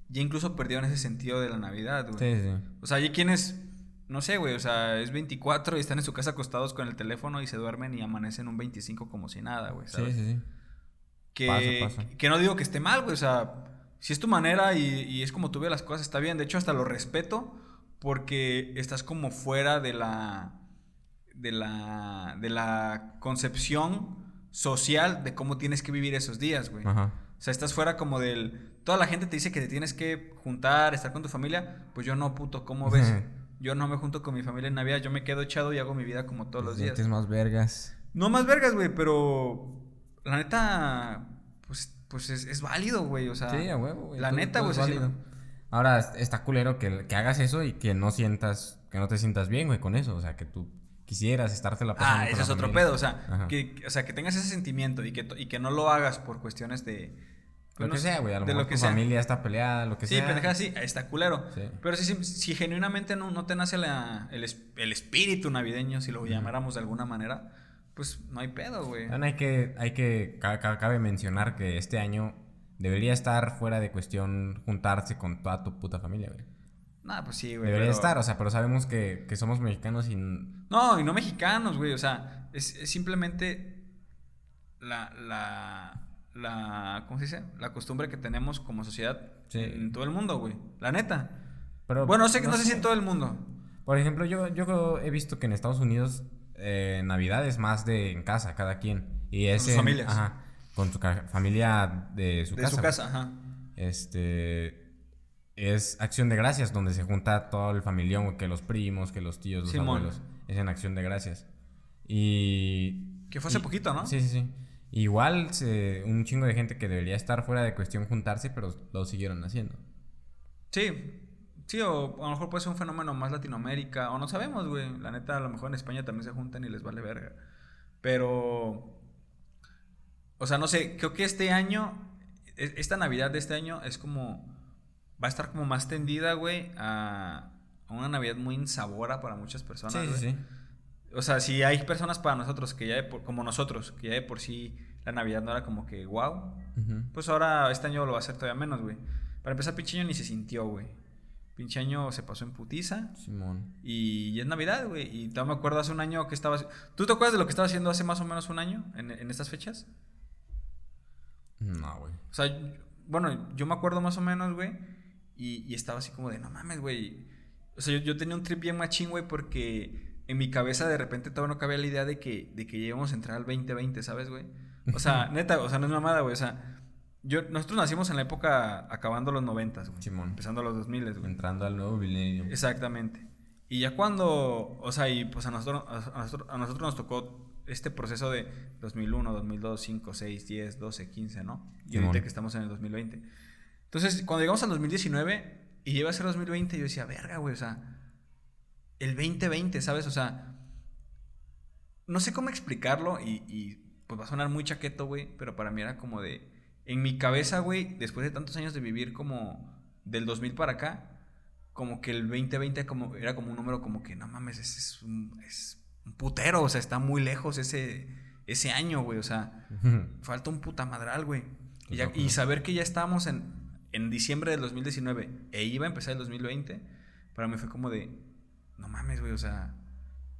ya incluso perdieron ese sentido de la Navidad, güey. Sí, sí. O sea, hay quienes, no sé, güey, o sea, es 24 y están en su casa acostados con el teléfono y se duermen y amanecen un 25 como si nada, güey. Sí, sí, sí. Que, Pasa, pasa. que no digo que esté mal, güey. O sea, si es tu manera y, y es como tú ves las cosas, está bien. De hecho, hasta lo respeto porque estás como fuera de la. de la. de la concepción social de cómo tienes que vivir esos días, güey. Ajá. O sea, estás fuera como del. Toda la gente te dice que te tienes que juntar, estar con tu familia. Pues yo no, puto, ¿cómo ves? Yo no me junto con mi familia en Navidad, yo me quedo echado y hago mi vida como todos los días. Dientes más vergas. No más vergas, güey, pero la neta, pues, pues es, es válido, güey. O sea, Sí, a huevo, güey. La neta, güey. es o sea, si válido. no- Ahora, es- está culero que, que hagas eso y que no sientas, que no te sientas bien, güey, con eso. O sea, que tú quisieras estártela pasando Ah, la es otro pedo. O sea, que, o sea, que tengas ese sentimiento y que, y que no lo hagas por cuestiones de. pues, Lo que sea, güey. A lo de mejor lo que tu sea. familia está peleada, lo que Sí, sea. pendejadas sí, está culero. Sí. Pero si, si, si genuinamente no, no te nace la- el, el espíritu navideño, si lo llamáramos de alguna manera, pues no hay pedo, güey. También hay que, hay que, ca- ca- cabe mencionar que este año debería estar fuera de cuestión juntarse con toda tu puta familia, güey. Nah, pues sí, güey. Debería pero- estar, o sea, pero sabemos que, que somos mexicanos y... No, y no mexicanos, güey. O sea, es, es simplemente la, la, la, ¿cómo se dice? La costumbre que tenemos como sociedad Sí. en todo el mundo, güey. La neta. Pero, bueno, no sé, no sé si en todo el mundo. Por ejemplo, yo, yo he visto que en Estados Unidos eh, Navidad es más de en casa, cada quien. Y es sus en- familias. Ajá, con su familia de su de casa. su güey. casa, ajá. Este... Es Acción de Gracias, donde se junta todo el familión, que los primos, que los tíos, los Simón. abuelos. Es en Acción de Gracias. Y... Que fue hace y- poquito, ¿no? Sí, sí, sí. Igual se- un chingo de gente que debería estar fuera de cuestión juntarse, pero lo siguieron haciendo. Sí. Sí, o a lo mejor puede ser un fenómeno más Latinoamérica, o no sabemos, güey. La neta, a lo mejor en España también se juntan y les vale verga. Pero, o sea, no sé, creo que este año, e- esta Navidad de este año es como, va a estar como más tendida, güey, a, a una Navidad muy insabora para muchas personas. Sí, güey. sí, sí. O sea, si hay personas para nosotros que ya de por- como nosotros, que ya de por sí la Navidad no era como que wow, pues ahora este año lo va a hacer todavía menos, güey. Para empezar, pinche año ni se sintió, güey. Pinche año se pasó en putiza. Simón. Y, es Navidad, güey. Y todavía me acuerdo hace un año que estaba... ¿Tú te acuerdas de lo que estaba haciendo hace más o menos un año en, en estas fechas? No, güey. O sea, bueno, yo me acuerdo más o menos, güey. Y, y estaba así como de, no mames, güey. O sea, yo, yo tenía un trip bien machín, güey, porque en mi cabeza de repente todavía no cabía la idea de que, de que íbamos a entrar al 2020, ¿sabes, güey? O sea, neta, o sea, no es mamada, güey. O sea, yo, nosotros nacimos en la época acabando los 90, güey. Simón. Empezando los 2000, güey. Entrando al nuevo milenio. Exactamente. Y ya cuando, o sea, y pues a nosotros, a nosotros, a nosotros nos tocó este proceso de 2001, 2002, 2005, 6, 10, 12, 15, ¿no? Y Simón. ahorita que estamos en el 2020. Entonces, cuando llegamos al 2019 y iba a ser 2020, yo decía, verga, güey, o sea, el 2020, ¿sabes? O sea, no sé cómo explicarlo y, y, pues va a sonar muy chaqueto, güey, pero para mí era como de, en mi cabeza, güey, después de tantos años de vivir como del 2000 para acá, como que el 2020 como, era como un número como que, no mames, es un, es un putero, o sea, está muy lejos ese, ese año, güey, o sea, falta un puta madral, güey. Y, ya- y saber que ya estábamos en, en diciembre del 2019 e iba a empezar el 2020, para mí fue como de, no mames, güey, o sea,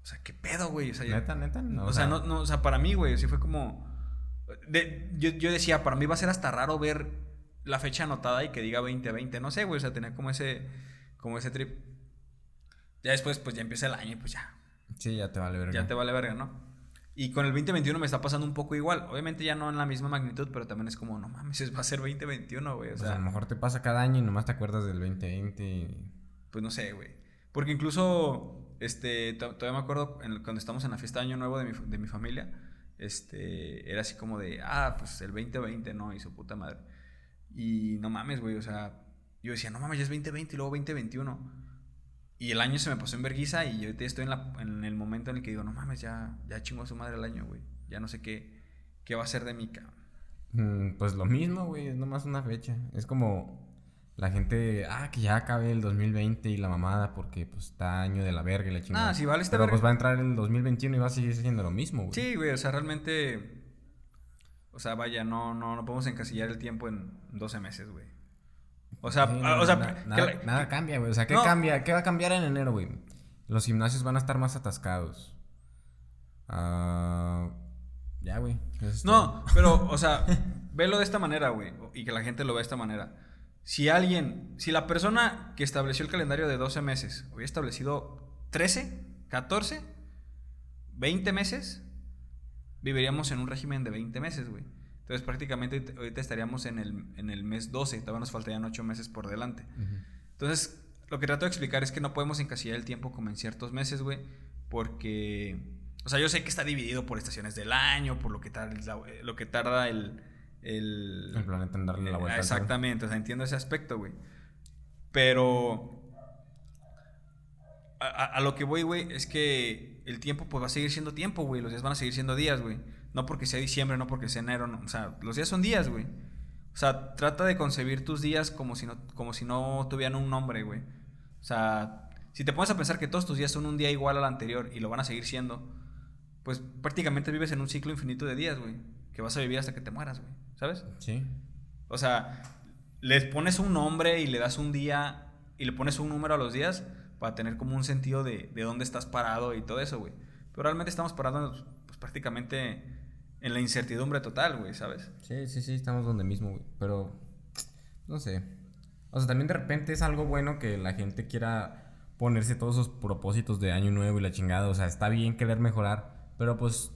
o sea, qué pedo, güey, o sea, ya- Neta, neta. No, o sea, no, no, o sea, para mí, güey, sí fue como. de- yo, yo decía, para mí va a ser hasta raro ver la fecha anotada y que diga 2020. No sé, güey, o sea, tenía como ese, como ese trip. Ya después, pues ya empieza el año y pues ya, Sí, ya te vale verga. ya te vale verga, ¿no? Y con el 2021 me está pasando un poco igual. Obviamente ya no en la misma magnitud, pero también es como, no mames, es- va a ser 2021, güey. O sea, sea, a lo mejor te pasa cada año y nomás te acuerdas del 2020 y... Pues no sé, güey. Porque incluso, este, to- todavía me acuerdo en- cuando estamos en la fiesta de Año Nuevo de mi, de mi familia, este, era así como de, ah, pues el 2020, ¿no? Y su puta madre. Y no mames, güey, o sea, yo decía, no mames, ya es 2020 y luego 2021. Y el año se me pasó en verguiza y yo estoy en, la- en el momento en el que digo, no mames, ya, ya chingó a su madre el año, güey. Ya no sé qué, qué va a ser de mí, cabrón. Mm, Pues lo mismo, güey, es nomás una fecha. Es como la gente, ah, que ya acabe el 2020 y la mamada porque pues está año de la verga y la chingada. Ah, sí, vale, está Pero verga. pues va a entrar el 2021 y va a seguir siendo lo mismo, güey. Sí, güey, o sea, realmente. O sea, vaya, no, no, no podemos encasillar el tiempo en 12 meses, güey. O sea, Sí, no, o sea, na- nada, la- nada que- cambia, güey. O sea, ¿qué No. cambia? ¿Qué va a cambiar en enero, güey? Los gimnasios van a estar más atascados. Ah, ya, güey. No, pero, o sea, velo de esta manera, güey. Y que la gente lo vea de esta manera. Si alguien, si la persona que estableció el calendario de 12 meses hubiera establecido 13, 14, 20 meses, viviríamos en un régimen de 20 meses, güey. Entonces prácticamente ahorita- estaríamos en el, en el mes 12, todavía nos faltarían 8 meses por delante. Entonces, lo que trato de explicar es que no podemos encasillar el tiempo como en ciertos meses, güey, porque, o sea, yo sé que está dividido por estaciones del año, por lo que tarda, la- lo que tarda el... el, El planeta en darle la vuelta. Exactamente, o sea, entiendo ese aspecto, güey. Pero a, a- a lo que voy, güey, es que el tiempo pues va a seguir siendo tiempo, güey. Los días van a seguir siendo días, güey. No porque sea diciembre, no porque sea enero, no. O sea, los días son días, güey. O sea, trata de concebir tus días como si no, como si no tuvieran un nombre, güey. O sea, si te pones a pensar que todos tus días son un día igual al anterior y lo van a seguir siendo, pues prácticamente vives en un ciclo infinito de días, güey. Que vas a vivir hasta que te mueras, güey. ¿Sabes? Sí. O sea, les pones un nombre y le das un día y le pones un número a los días para tener como un sentido de, de dónde estás parado y todo eso, güey. Pero realmente estamos parados pues, prácticamente en la incertidumbre total, güey, ¿sabes? Sí, sí, sí, estamos donde mismo, güey. Pero, no sé. O sea, también de repente es algo bueno que la gente quiera ponerse todos esos propósitos de año nuevo y la chingada. O sea, está bien querer mejorar, pero pues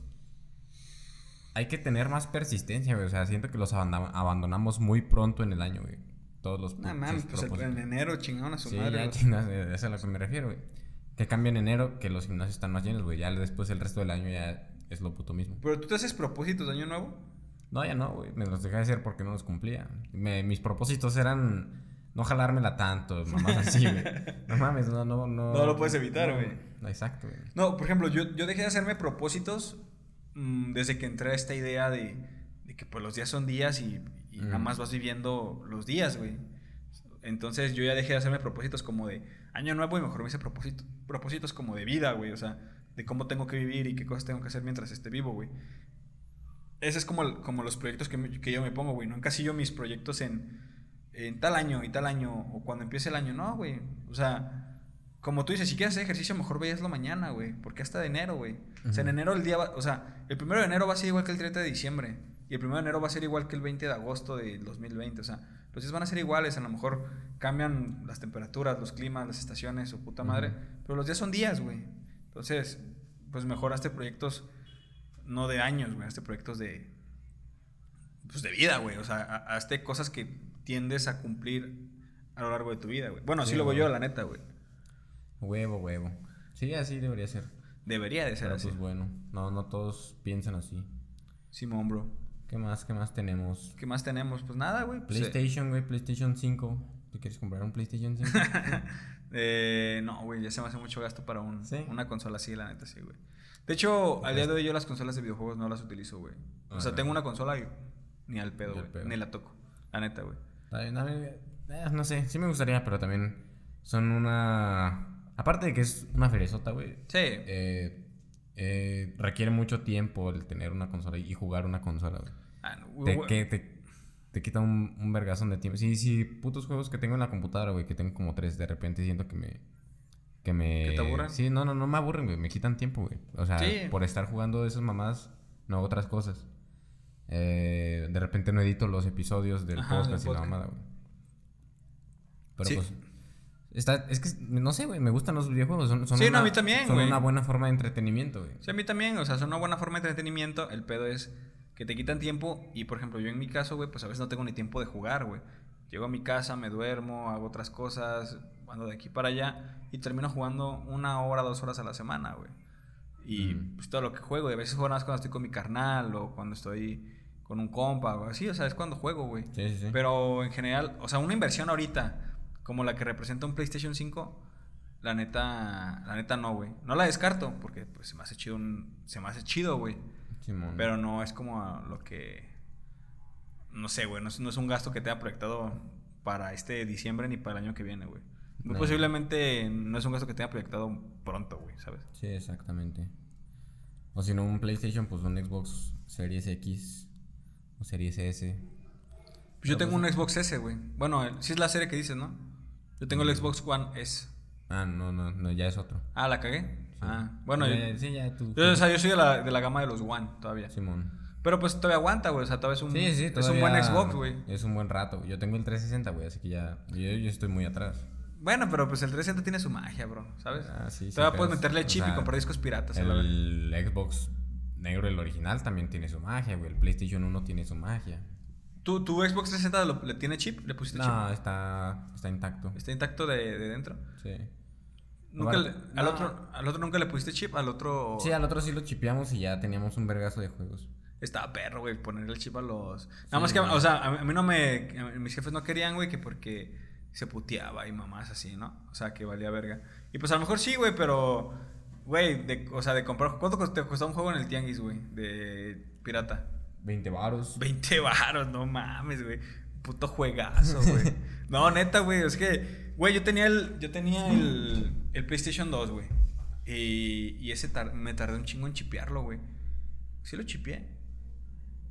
hay que tener más persistencia, güey. O sea, siento que los abandon- abandonamos muy pronto en el año, güey. Todos los No pinches mames, pues en enero chingaron a su Sí, madre. ya chingas, eso es a lo que me refiero, güey. Que cambia en enero, que los gimnasios están más llenos, güey. Ya después el resto del año ya es lo puto mismo. Pero tú te haces propósitos de año nuevo. No, ya no, güey. Me los dejé de hacer porque no los cumplía. Me- mis propósitos eran no jalármela tanto, mamás así, güey. No mames, no, no, no. No lo puedes evitar, güey. No, exacto, güey. No, por ejemplo, yo, yo dejé de hacerme propósitos mm, desde que entré a esta idea de, de que pues los días son días y, y nada Ujú. más vas viviendo los días, güey. Entonces yo ya dejé de hacerme propósitos como de año nuevo y mejor me hice propósito, propósitos como de vida, güey. O sea, de cómo tengo que vivir y qué cosas tengo que hacer mientras esté vivo, güey. Ese es como, como los proyectos que, me- que yo me pongo, güey. No encasillo mis proyectos en, en tal año y tal año o cuando empiece el año. No, güey. O sea, como tú dices, si quieres hacer ejercicio, mejor veíaslo mañana, güey. Porque hasta de enero, güey. O sea, en enero el día va, o sea, el primero de enero va a ser igual que el 30 de diciembre. Y el primero de enero va a ser igual que el 20 de agosto del 2020. O sea, los días van a ser iguales. A lo mejor cambian las temperaturas, los climas, las estaciones, su puta madre. Ujú. Pero los días son días, güey. Entonces, pues mejor hazte proyectos no de años, güey. Hazte proyectos de. Pues de vida, güey. O sea, ha- hazte cosas que tiendes a cumplir a lo largo de tu vida, güey. Bueno, así Sí, lo veo yo, la neta, güey. Huevo, huevo. Sí, así debería ser. Debería de ser Pero así. pues bueno, no, no todos piensan así. Simón, bro. ¿Qué más, qué más tenemos? ¿Qué más tenemos? Pues nada, güey. pues, eh, PlayStation, güey, PlayStation 5. ¿Tú quieres comprar un PlayStation 5? Eh, no, güey, ya se me hace mucho gasto para un, ¿Sí? una consola así, la neta, sí, güey. De hecho, al día de hoy yo las consolas de videojuegos no las utilizo, güey. O sea, tengo una consola y ni al pedo, güey. Ni la toco. La neta, güey. Eh, no sé, sí me gustaría, pero también son una... Aparte de que es una ferezota, güey. Sí. eh, eh, requiere mucho tiempo el tener una consola y jugar una consola, güey. Ah, no, Te, güey, que, te, te quita un, un vergazón de tiempo. Sí, sí, putos juegos que tengo en la computadora, güey, que tengo como tres, de repente siento que me... Que me... ¿Que te aburren? Sí, no, no, no me aburren, güey, me quitan tiempo, güey. O sea, Sí. por estar jugando esas mamás, no otras cosas. Eh, de repente no edito los episodios del Ajá, podcast y la mamada, güey. Pero Sí. pues... Está, es que, no sé, güey, me gustan los videojuegos. Son, son Sí, no, una, a mí también, Son una buena forma de entretenimiento, güey. Sí, a mí también, o sea, son una buena forma de entretenimiento. El pedo es que te quitan tiempo y, por ejemplo, yo en mi caso, güey, pues a veces no tengo ni tiempo de jugar, güey. Llego a mi casa, me duermo, hago otras cosas, ando de aquí para allá y termino jugando una hora, dos horas a la semana, güey. Y Mm. pues todo lo que juego, y a veces juego nada más cuando estoy con mi carnal o cuando estoy con un compa o así, o sea, es cuando juego, güey. Sí, sí, sí. Pero en general, o sea, una inversión ahorita, como la que representa un PlayStation 5, la neta, la neta no, güey. No la descarto, porque pues se me hace chido, un- se me hace chido, güey. Simón. Pero no es como lo que, no sé, güey, no es, no es un gasto que tenga proyectado para este diciembre ni para el año que viene, güey. Muy No. posiblemente no es un gasto que tenga proyectado pronto, güey, ¿sabes? Sí, exactamente. O si no, un PlayStation, pues un Xbox Series X o Series S. Pues yo tengo un Xbox S, güey. Bueno, sí es la serie que dices, ¿no? Yo tengo el Mm. Xbox One S. Ah, no, no, no, ya es otro. Ah, ¿la cagué? Ah, bueno, Ya, yo, ya, sí, ya tú. yo, o sea, yo soy de la, de la gama de los One todavía. Simón. Pero pues todavía aguanta, güey. O sea, todavía es un, Sí, sí, es un buen Xbox, güey. Es un buen rato. Yo tengo el 360, güey, así que ya. Yo, yo estoy muy atrás. Bueno, pero pues el 360 tiene su magia, bro, ¿sabes? Ah, sí, todavía puedes meterle chip y comprar discos piratas. El Xbox negro, el original, también tiene su magia, güey. El PlayStation 1 tiene su magia. ¿Tu, tu Xbox 360 lo- le tiene chip? ¿Le pusiste No, está, está intacto. chip? ¿Está intacto de, de dentro? Sí. ¿Nunca le- al, no. otro, ¿Al otro nunca le pusiste chip? Al otro... Sí, al otro sí lo chipeamos y ya teníamos un vergazo de juegos. Estaba perro, güey, ponerle el chip a los... Nada Sí, más que, o sea, a mí, no me... mis jefes no querían, güey, que porque se puteaba y mamás así, ¿no? O sea, que valía verga. Y pues a lo mejor sí, güey, pero... Güey, de, o sea, de comprar... ¿Cuánto te costó un juego en el Tianguis, güey? De pirata. 20 varos. 20 varos, no mames, güey. Puto juegazo, güey. No, neta, güey. Es que, güey, yo tenía el, yo tenía el, el PlayStation 2, güey. Y, y ese tar- me tardé un chingo en chipearlo, güey. Sí lo chipeé.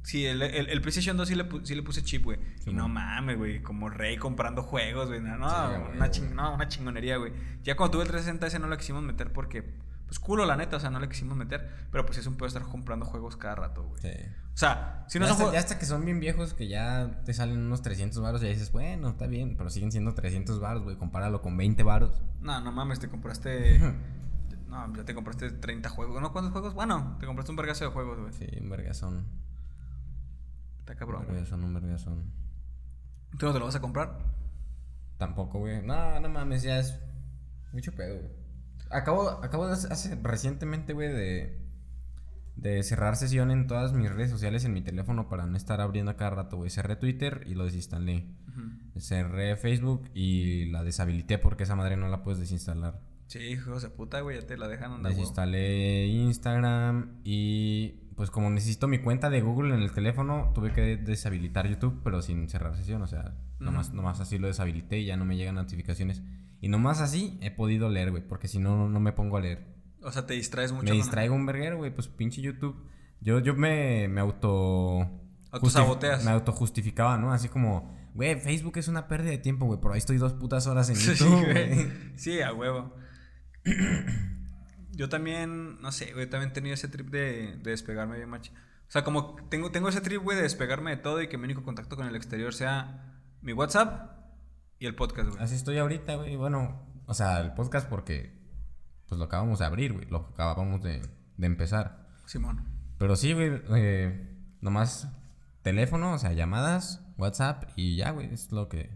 Sí, el, el- el PlayStation 2 sí le, sí le puse chip, güey. Sí, y no mames, güey. Como rey comprando juegos, güey. No, no, Sí, una, ching- no, una chingonería, güey. Ya cuando tuve el 360 ese no lo quisimos meter porque... Pues culo, la neta. O sea, no le quisimos meter. Pero pues es un pedo estar comprando juegos cada rato, güey. Sí. O sea, si no ya, son hasta, ya hasta que son bien viejos que ya te salen unos 300 varos y ya dices, bueno, está bien, pero siguen siendo 300 varos, güey. Compáralo con 20 varos. No, no mames, te compraste. No, ya te compraste 30 juegos. ¿No? ¿Cuántos juegos? Bueno, te compraste un vergazo de juegos, güey. Sí, un vergazón. Está Un cabrón. güey. vergazón, un vergazón. ¿Tú no te lo vas a comprar? Tampoco, güey. No, no mames, ya es mucho pedo, güey. Acabo, acabo de hace, recientemente, güey, de, de cerrar sesión en todas mis redes sociales en mi teléfono para no estar abriendo a cada rato, güey. Cerré Twitter y lo desinstalé. Cerré Facebook y la deshabilité porque esa madre no la puedes desinstalar. Sí, hijos de puta, güey, ya te la dejan andar. Desinstalé Instagram y pues como necesito mi cuenta de Google en el teléfono, tuve que deshabilitar YouTube, pero sin cerrar sesión, o sea, nomás, nomás así lo deshabilité y ya no me llegan notificaciones. Y nomás así he podido leer, güey, porque si no, no me pongo a leer. O sea, te distraes mucho. Me distraigo un verguero, güey, pues pinche YouTube. Yo, yo me, me auto... Autosaboteas. Me autojustificaba, ¿no? Así como, güey, Facebook es una pérdida de tiempo, güey, pero ahí estoy dos putas horas en YouTube, güey. Sí, a huevo. Yo también, no sé, güey, también he tenido ese trip de, de despegarme bien macho. O sea, como tengo, tengo ese trip, güey, de despegarme de todo y que mi único contacto con el exterior sea mi WhatsApp y el podcast, güey. Así estoy ahorita, güey. Bueno, o sea, el podcast porque pues lo acabamos de abrir, güey. Lo acabamos de, de empezar. Simón. Pero sí, güey, eh, nomás teléfono, o sea, llamadas, WhatsApp y ya, güey, es lo que...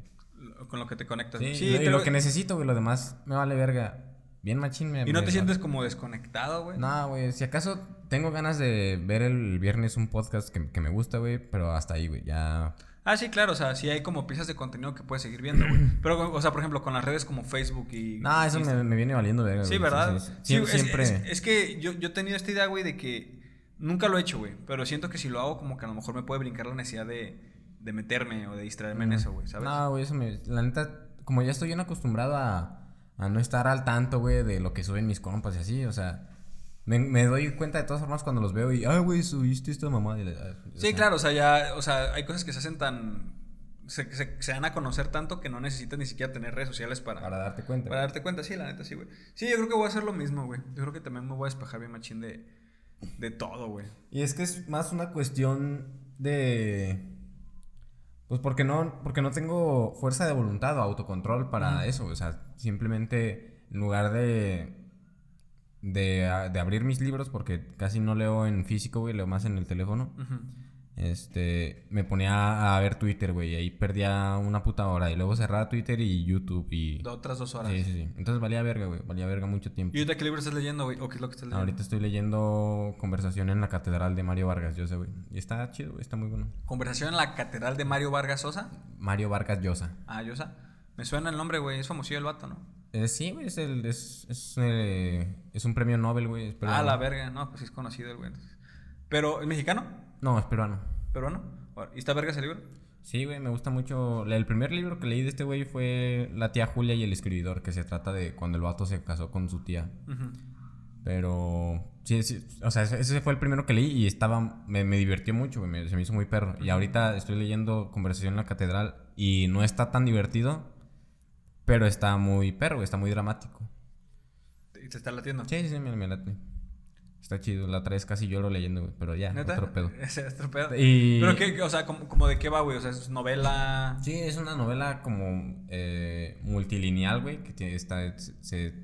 Con lo que te conectas. Sí, y lo, que necesito, güey, lo demás me vale verga. Bien machín me... ¿Y no te sientes como desconectado, güey? No, güey, si acaso tengo ganas de ver el viernes un podcast que, que me gusta, güey, pero hasta ahí, güey, ya... Ah, sí, claro, o sea, sí hay como piezas de contenido que puedes seguir viendo, güey. Pero, o sea, por ejemplo, con las redes como Facebook y... No, eso me, me, viene valiendo verga, Sí, ¿verdad? Sí, siempre... Es, que yo, yo he tenido esta idea, güey, de que nunca lo he hecho, güey, pero siento que si lo hago como que a lo mejor me puede brincar la necesidad de, de meterme o de distraerme en eso, güey, ¿sabes? No, güey, eso me... La neta, como ya estoy bien acostumbrado a a no estar al tanto, güey, de lo que suben mis compas y así, o sea, me, doy cuenta de todas formas cuando los veo y, ah, güey, subiste esta mamá. sí, claro, o sea, ya, o sea, hay cosas que se hacen tan, se, se, dan a conocer tanto que no necesitas ni siquiera tener redes sociales para... Para darte cuenta. Para darte cuenta, sí, la neta, sí, güey. Sí, yo creo que voy a hacer lo mismo, güey. Yo creo que también me voy a despejar bien machín de, de todo, güey. Y es que es más una cuestión de... Pues porque no, porque no tengo fuerza de voluntad o autocontrol para eso, o sea, simplemente en lugar de, de, abrir mis libros, porque casi no leo en físico, güey, leo más en el teléfono. Este, me ponía a ver Twitter, güey, y ahí perdía una puta hora. Y luego cerraba Twitter y YouTube y... Otras dos horas. Sí, sí, sí. Entonces valía verga, güey, valía verga mucho tiempo. ¿Y ahorita qué libro estás leyendo, güey? ¿O qué es lo que estás leyendo? Ahorita estoy leyendo Conversación en la Catedral de Mario Vargas Llosa, güey. Y está chido, está muy bueno. ¿Conversación en la Catedral de Mario Vargas Llosa? Mario Vargas Llosa. Ah, Llosa. Me suena el nombre, güey. Es famosillo el vato, ¿no? Eh, sí, güey. Es, el, es, es, eh, es, un premio Nobel, güey. Ah, la verga. No, pues es conocido el güey. ¿Pero es mexicano? No, es peruano. ¿Peruano? ¿Y está verga ese libro? Sí, güey, me gusta mucho. El primer libro que leí de este güey fue La tía Julia y el escribidor, que se trata de cuando el vato se casó con su tía. Pero sí, sí, o sea, ese fue el primero que leí y estaba, me, me divirtió mucho, güey, se me hizo muy perro. Y ahorita estoy leyendo Conversación en la Catedral y no está tan divertido, pero está muy perro, está muy dramático. ¿Y se está latiendo? Sí, sí, me, me late. Está chido. La otra vez casi lloro leyendo, güey. Pero ya, ¿Neta? otro pedo. es otro pedo. ¿Pero qué? O sea, ¿como, de qué va, güey? O sea, ¿es novela...? Sí, es una novela como eh, multilineal, güey. Que tiene, está, se,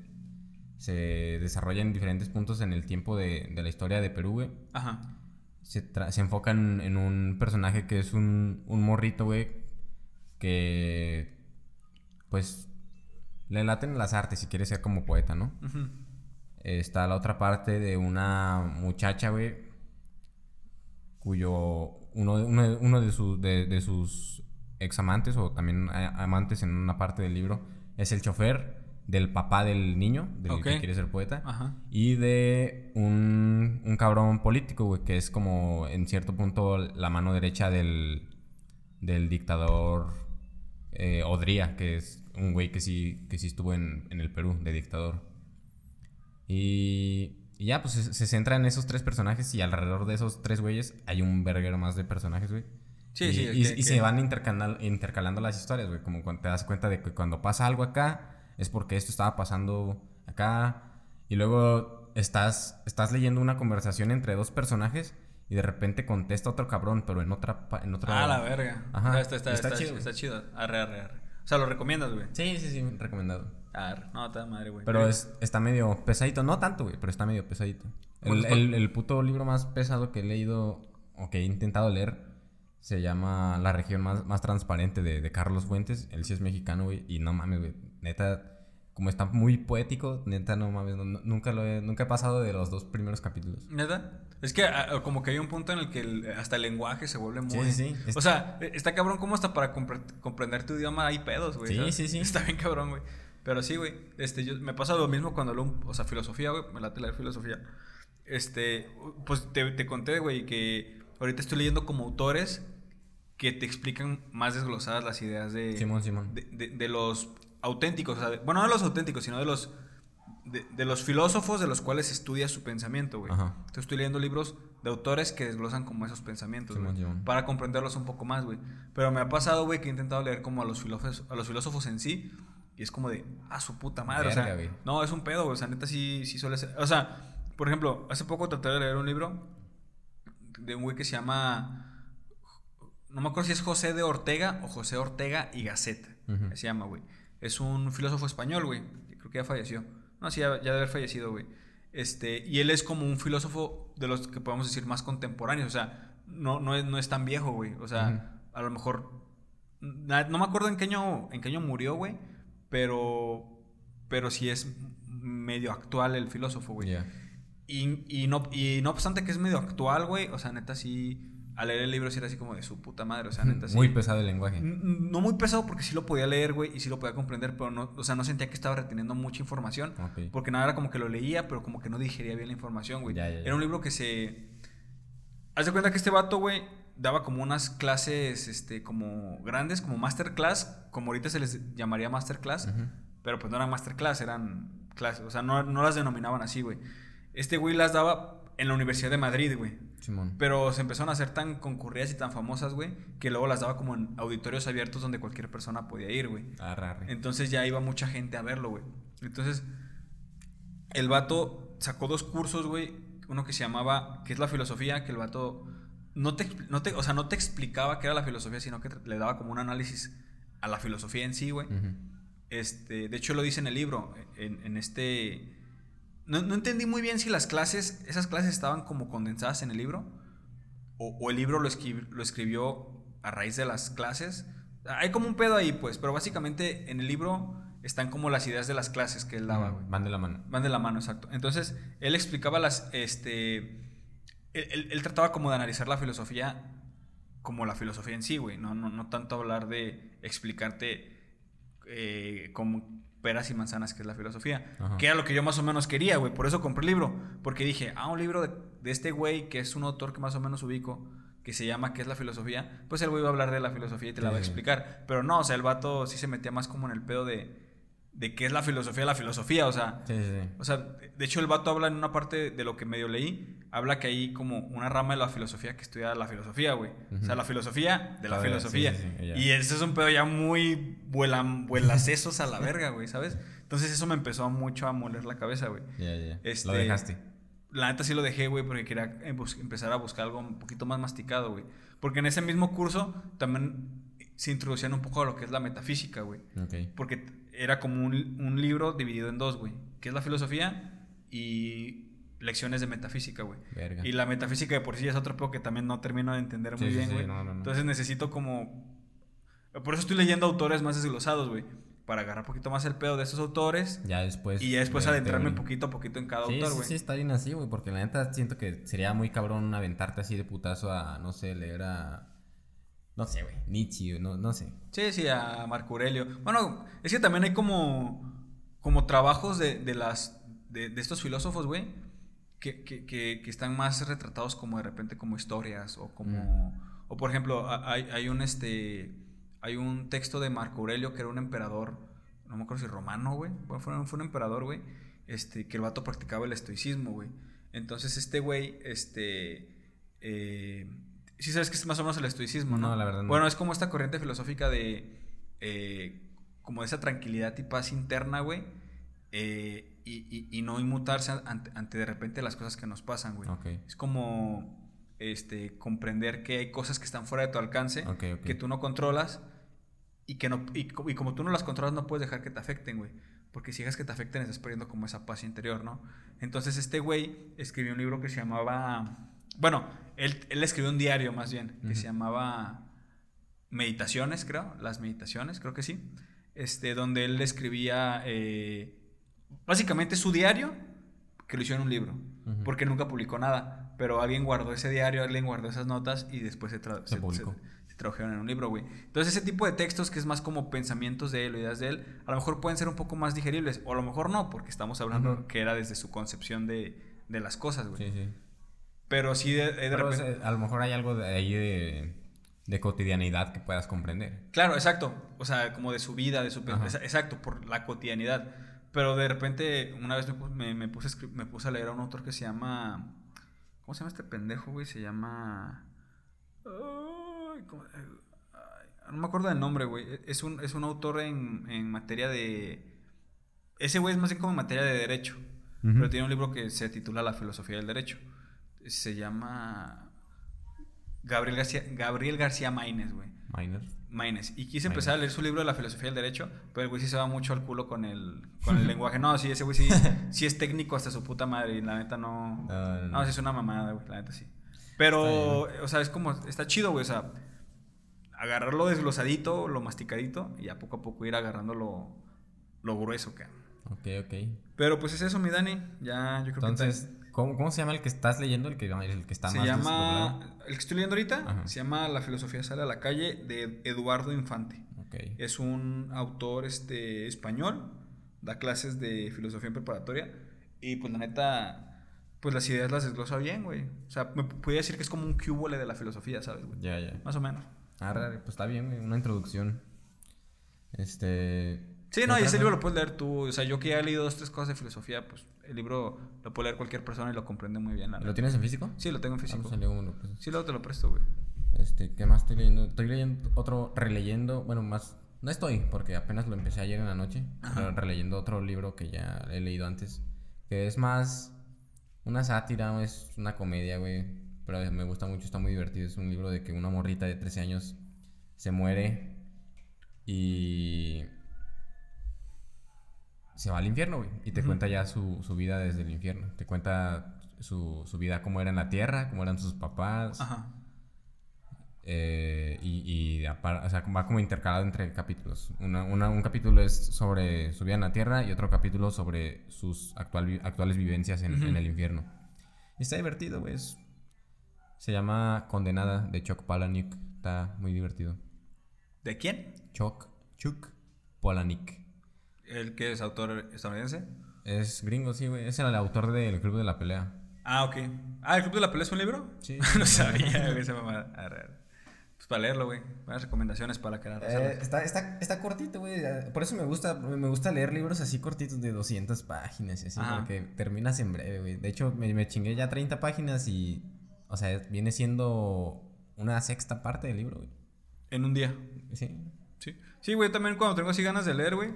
se desarrolla en diferentes puntos en el tiempo de, de la historia de Perú, güey. Ajá. Se, se enfoca en, en, un personaje que es un, un morrito, güey. Que... Pues le laten las artes si quiere ser como poeta, ¿no? Está la otra parte de una muchacha, güey, cuyo uno, uno, uno de, sus de, sus ex amantes o también amantes en una parte del libro es el chofer del papá del niño, del que quiere ser poeta, y de un, un cabrón político, güey, que es como en cierto punto la mano derecha del, del dictador eh, Odría, que es un güey que sí, que sí estuvo en, en el Perú de dictador. Y, ya, pues se, centra en esos tres personajes y alrededor de esos tres güeyes hay un verguero más de personajes, güey. Sí, y, sí. Y, se van intercalando, intercalando las historias, güey. Como cuando te das cuenta de que cuando pasa algo acá es porque esto estaba pasando acá. Y luego estás, estás leyendo una conversación entre dos personajes y de repente contesta otro cabrón, pero en otra... En otra... Ah, la verga. Ajá. Está, está, está, chido. Está chido. Arre, arre, arre. O sea, ¿lo recomiendas, güey? Sí, sí, sí, recomendado. No, está madre, güey. Pero es, está medio pesadito. No tanto, güey, pero está medio pesadito. El, el, el, puto libro más pesado que he leído o que he intentado leer se llama La región más, más transparente de, de Carlos Fuentes. Él sí es mexicano, güey. Y no mames, güey. Neta, como está muy poético, neta, no mames, no- nunca lo he, nunca he pasado de los dos primeros capítulos. ¿Neta? Es que ah, como que hay un punto en el que el- hasta el lenguaje se vuelve muy... sí, sí. O sea, eh, está cabrón como hasta para compre- comprender tu idioma hay pedos, güey. Sí, ¿sabes? sí, sí. Está bien cabrón, güey. Pero sí, güey. Este, yo, me pasa lo mismo cuando un- o sea, filosofía, güey. Me late leer filosofía. Este, pues te, te conté, güey, que ahorita estoy leyendo como autores que te explican más desglosadas las ideas de... Simón, Simón. de, de- de los auténticos, o sea, de- bueno, no de los auténticos, sino de los de, de los filósofos de los cuales estudia su pensamiento, güey. Ajá. Entonces estoy leyendo libros de autores que desglosan como esos pensamientos, güey, para comprenderlos un poco más, güey. Pero me ha pasado, güey, que he intentado leer como a los filósofos, a los filósofos en sí y es como de, a su puta madre, o sea, güey. no, es un pedo, güey, o sea, neta sí, sí suele ser, o sea, por ejemplo, hace poco traté de leer un libro de un güey que se llama no me acuerdo si es José de Ortega o José Ortega y Gasset. Ujú. Se llama, güey. Es un filósofo español, güey. Creo que ya falleció. No, sí, ya, ya debe haber fallecido, güey. Este, y él es como un filósofo de los que podemos decir más contemporáneos. O sea, no, no, es, no es tan viejo, güey. O sea, a lo mejor. na- No me acuerdo en qué año, en qué año murió, güey. Pero. Pero sí es medio actual el filósofo, güey. Y, y, no, y no obstante que es medio actual, güey. O sea, neta sí. Al leer el libro sí era así como de su puta madre. O sea, neta sí. Muy pesado el lenguaje. No muy pesado porque sí lo podía leer, güey, y sí lo podía comprender, pero no, o sea, no sentía que estaba reteniendo mucha información. Porque nada, era como que lo leía, pero como que no digería bien la información, güey. Ya, ya, ya. Era un libro que se... Haz de cuenta que este vato, güey, daba como unas clases, este, como grandes, como masterclass, como ahorita se les llamaría masterclass, Ujú. pero pues no eran masterclass, eran clases, o sea, no, no las denominaban así, güey. Este güey las daba en la Universidad de Madrid, güey. Simón. Pero se empezaron a hacer tan concurridas y tan famosas, güey, que luego las daba como en auditorios abiertos donde cualquier persona podía ir, güey. Arre. Entonces ya iba mucha gente a verlo, güey. Entonces, el vato sacó dos cursos, güey. Uno que se llamaba, que es la filosofía, que el vato no te, no te, o sea, no te explicaba qué era la filosofía, sino que le daba como un análisis a la filosofía en sí, güey. Este, de hecho lo dice en el libro, en, en este... No, no entendí muy bien si las clases, esas clases estaban como condensadas en el libro, o, o el libro lo, escri- lo escribió a raíz de las clases. Hay como un pedo ahí, pues, pero básicamente en el libro están como las ideas de las clases que él daba, güey. Van de la mano. Van de la mano, exacto. Entonces, él explicaba las, este, él, él- él trataba como de analizar la filosofía como la filosofía en sí, güey. No, no, no tanto hablar de explicarte eh, como peras y manzanas que es la filosofía. Ajá. Que era lo que yo más o menos quería, güey. Por eso compré el libro. Porque dije, ah, un libro de, de este güey que es un autor que más o menos ubico, que se llama ¿Qué es la filosofía? Pues el güey iba a hablar de la filosofía y te la Sí, va a explicar. Pero no, o sea, el vato sí se metía más como en el pedo de, de qué es la filosofía de la filosofía. O sea, Sí, sí, o sea, de hecho el vato habla en una parte de lo que medio leí, habla que hay como una rama de la filosofía que estudia la filosofía, güey. O sea, la filosofía de la ver, filosofía. sí, sí, sí, ya. y ese es un pedo ya muy vuelan, vuelacesos a la verga, güey, ¿sabes? Entonces eso me empezó mucho a moler la cabeza, güey. Ya, ya. Este- Lo dejaste. La neta sí lo dejé, güey, porque quería eh, empezar a buscar algo un poquito más masticado, güey. Porque en ese mismo curso también se introducían un poco a lo que es la metafísica, güey. Porque era como un, un libro dividido en dos, güey. Que es la filosofía y lecciones de metafísica, güey. Y la metafísica de por sí es otro poco que también no termino de entender muy Sí, bien, sí, güey. no, no, no. Entonces necesito como... Por eso estoy leyendo autores más desglosados, güey. Para agarrar un poquito más el pedo de esos autores. Ya después. y ya después adentrarme un- poquito a poquito en cada Sí, autor, sí, güey. sí, está bien así, güey, porque la neta siento que sería muy cabrón aventarte así de putazo a, no sé, leer a. No sé, güey, Nietzsche, no, no sé. Sí, sí, a Marco Aurelio. Bueno, es que también hay como, como trabajos de, de las, de, de estos filósofos, güey, que, que, que, que están más retratados como de repente como historias o como... O por ejemplo, hay, hay un este... Hay un texto de Marco Aurelio que era un emperador, no me acuerdo si romano, güey. Bueno, fue, un- fue un emperador, güey. Este, que el vato practicaba el estoicismo, güey. Entonces este güey, este... Eh, sí sabes que es más o menos el estoicismo, ¿no? No, la verdad no. Bueno, es como esta corriente filosófica de... eh, como esa tranquilidad y paz interna, güey. eh, y, y- y no inmutarse ante, ante de repente las cosas que nos pasan, güey. Ok. Es como este, comprender que hay cosas que están fuera de tu alcance, Ok, ok. que tú no controlas y que no y como tú no las controlas no puedes dejar que te afecten, güey. Porque si dejas que te afecten estás perdiendo como esa paz interior, ¿no? Entonces este güey escribió un libro que se llamaba... Bueno, él, él escribió un diario más bien, que se llamaba Meditaciones, creo. Las meditaciones, creo que sí. este, donde él escribía eh, básicamente su diario, que lo hizo en un libro, porque nunca publicó nada, pero alguien guardó ese diario, alguien guardó esas notas y después se, tra- Se se- publicó. se- se tradujeron en un libro, güey. Entonces ese tipo de textos que es más como pensamientos de él o ideas de él, a lo mejor pueden ser un poco más digeribles, o a lo mejor no, porque estamos hablando que era desde su concepción de, de las cosas, güey. Sí, sí. Pero sí, de, de Pero, repente... a lo mejor hay algo de ahí de, de cotidianidad que puedas comprender. Claro, exacto. O sea, como de su vida, de su... Ajá. Exacto, por la cotidianidad. Pero de repente, una vez me, me, me puse, me puse a leer a un autor que se llama... ¿Cómo se llama este pendejo, güey? Se llama... Ay, ¿cómo- ay, no me acuerdo del nombre, güey. Es un, es un autor en, en materia de... Ese güey es más bien como en materia de derecho. Pero tiene un libro que se titula La filosofía del derecho. Se llama... Gabriel García, Gabriel García Maínez, güey. Minor. Maines. Y quise empezar a leer su libro de la filosofía del derecho, pero el güey sí se va mucho al culo con el, con el lenguaje. No, sí, ese güey sí, sí es técnico hasta su puta madre y la neta no... No, no, No, no. sí es una mamada, güey, la neta sí. Pero, o sea, es como, está chido, güey, o sea, agarrarlo desglosadito, lo masticadito y a poco a poco ir agarrando lo, lo grueso, que Ok, ok. Pero pues es eso, mi Dani, ya yo creo Entonces, ¿cómo, cómo se llama el que estás leyendo? El que, el que está. Se más llama, desdoblado? el que estoy leyendo ahorita, Ajá. se llama La filosofía sale a la calle de Eduardo Infante. Ok. Es un autor este, español, da clases de filosofía en preparatoria y pues la neta, pues las ideas las desglosa bien, güey. O sea, me podría decir que es como un cúbole de la filosofía, ¿sabes, güey? Ya, ya. Más o menos. Arre, pues está bien, güey, una introducción. Este. Sí, ¿qué no, y ese libro lo puedes leer tú. O sea, yo que ya he leído dos, tres cosas de filosofía, pues el libro lo puede leer cualquier persona y lo comprende muy bien. la ¿Lo tienes en físico? Sí, lo tengo en físico. Vamos a leer uno, pues. Sí, luego te lo presto, güey. Este, ¿qué más estoy leyendo? Estoy leyendo otro, releyendo, bueno, más, no estoy, porque apenas lo empecé ayer en la noche, Ajá. pero releyendo otro libro que ya he leído antes, que es más una sátira, es una comedia, güey, pero me gusta mucho, está muy divertido, es un libro de que una morrita de 13 años se muere y se va al infierno, güey, y te cuenta ya su, su vida desde el infierno, te cuenta su, su vida, cómo era en la tierra, cómo eran sus papás. Ajá. Eh, y, y apar- o sea, va como intercalado entre capítulos. Una- una- un capítulo es sobre su vida en la Tierra y otro capítulo sobre sus actual actuales vivencias en, el infierno. Y está divertido, güey. es- Se llama Condenada de Chuck Palahniuk. Está muy divertido. ¿De quién? Chuck, Chuck Palahniuk. ¿El que es autor estadounidense? Es gringo, sí, güey. Es el autor del Club de la Pelea. Ah, ok. Ah, ¿el Club de la Pelea es un libro? Sí. no sabía, güey, esa mamada. Arre. Pues para leerlo, güey. Buenas recomendaciones para que la Eh, está, está, está cortito, güey. Por eso me gusta, me gusta leer libros así cortitos de 200 páginas, y así, Ajá. porque terminas en breve, güey. De hecho, me, me chingué ya 30 páginas y, o sea, viene siendo una sexta parte del libro, güey. En un día. Sí. Sí. Sí, güey, también cuando tengo así ganas de leer, güey.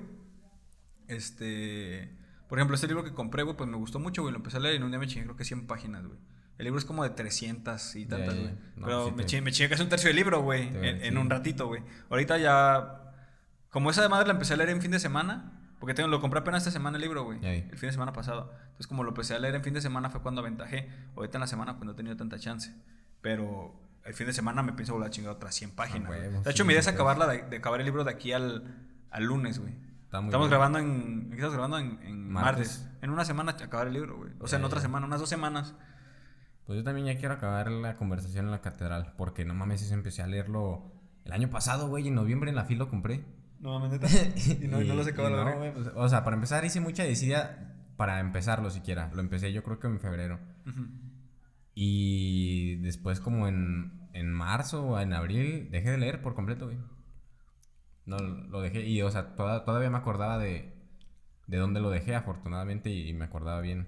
Este. Por ejemplo, este libro que compré, güey, pues me gustó mucho, güey. Lo empecé a leer y en un día me chingué, creo que 100 páginas, güey. El libro es como de 300 y tantas, güey. ya. No, Pero sí me, te- chingué, me chingué casi un tercio del libro, güey. En, en un ratito, güey. Ahorita ya. Como esa madre la empecé a leer en fin de semana. Porque tengo, lo compré apenas esta semana el libro, güey. El fin de semana pasado. Entonces, como lo empecé a leer en fin de semana fue cuando aventajé. Ahorita en la semana, pues no he tenido tanta chance. Pero el fin de semana me pienso volver a chingar otras 100 páginas. güey. huevo, de hecho, sí, mi idea es acabarla de, de acabar el libro de aquí al, al lunes, güey. Está muy Estamos bien. grabando en. ¿qué Estamos grabando en, en martes. Martes. En una semana acabar el libro, güey. O sea, en otra ya. semana, unas dos semanas. Pues yo también ya quiero acabar la conversación en la catedral, porque no mames, eso empecé a leerlo el año pasado, güey. En noviembre en la fila lo compré. No mames, neta. y no, y no lo y la no, güey, pues, O sea, para empezar hice mucha desidia para empezarlo siquiera. Lo empecé yo creo que en febrero. Y después como en, en marzo o en abril dejé de leer por completo, güey. No, lo dejé y, o sea, toda- todavía me acordaba de, de dónde lo dejé, afortunadamente, y, y me acordaba bien.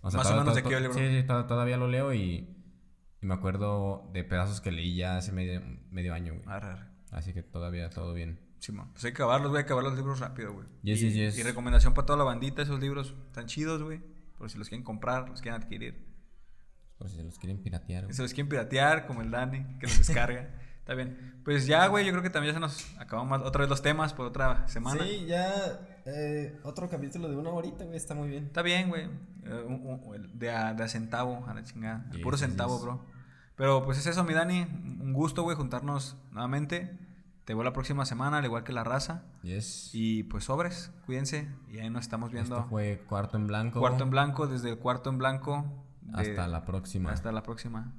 O Más o menos toda- de qué libro. Sí, sí, to- todavía lo leo y, y me acuerdo de pedazos que leí ya hace medio, medio año, güey. Arre, arre. Así que todavía todo bien. Simón. Pues hay que acabarlos. Hay que acabar los libros rápido, güey. Yes, y, yes, yes. y recomendación para toda la bandita. Esos libros están chidos, güey. Por si los quieren comprar, los quieren adquirir. Por si se los quieren piratear, güey. Si los quieren piratear, como el Dani, que los descarga. Está bien. Pues ya, güey, yo creo que también ya se nos acabó más, otra vez los temas por otra semana. Sí, ya eh, otro capítulo de una horita, güey, está muy bien. Está bien, güey. Eh, de, a, de a centavo, a la chingada. El Yes, puro centavo, yes. bro. Pero pues es eso, mi Dani. Un gusto, güey, juntarnos nuevamente. Te veo la próxima semana, al igual que la raza. Yes. Y pues sobres, cuídense. Y ahí nos estamos viendo. Esto fue Cuarto en Blanco. Cuarto en blanco, desde el cuarto en blanco. de- Hasta la próxima. Hasta la próxima.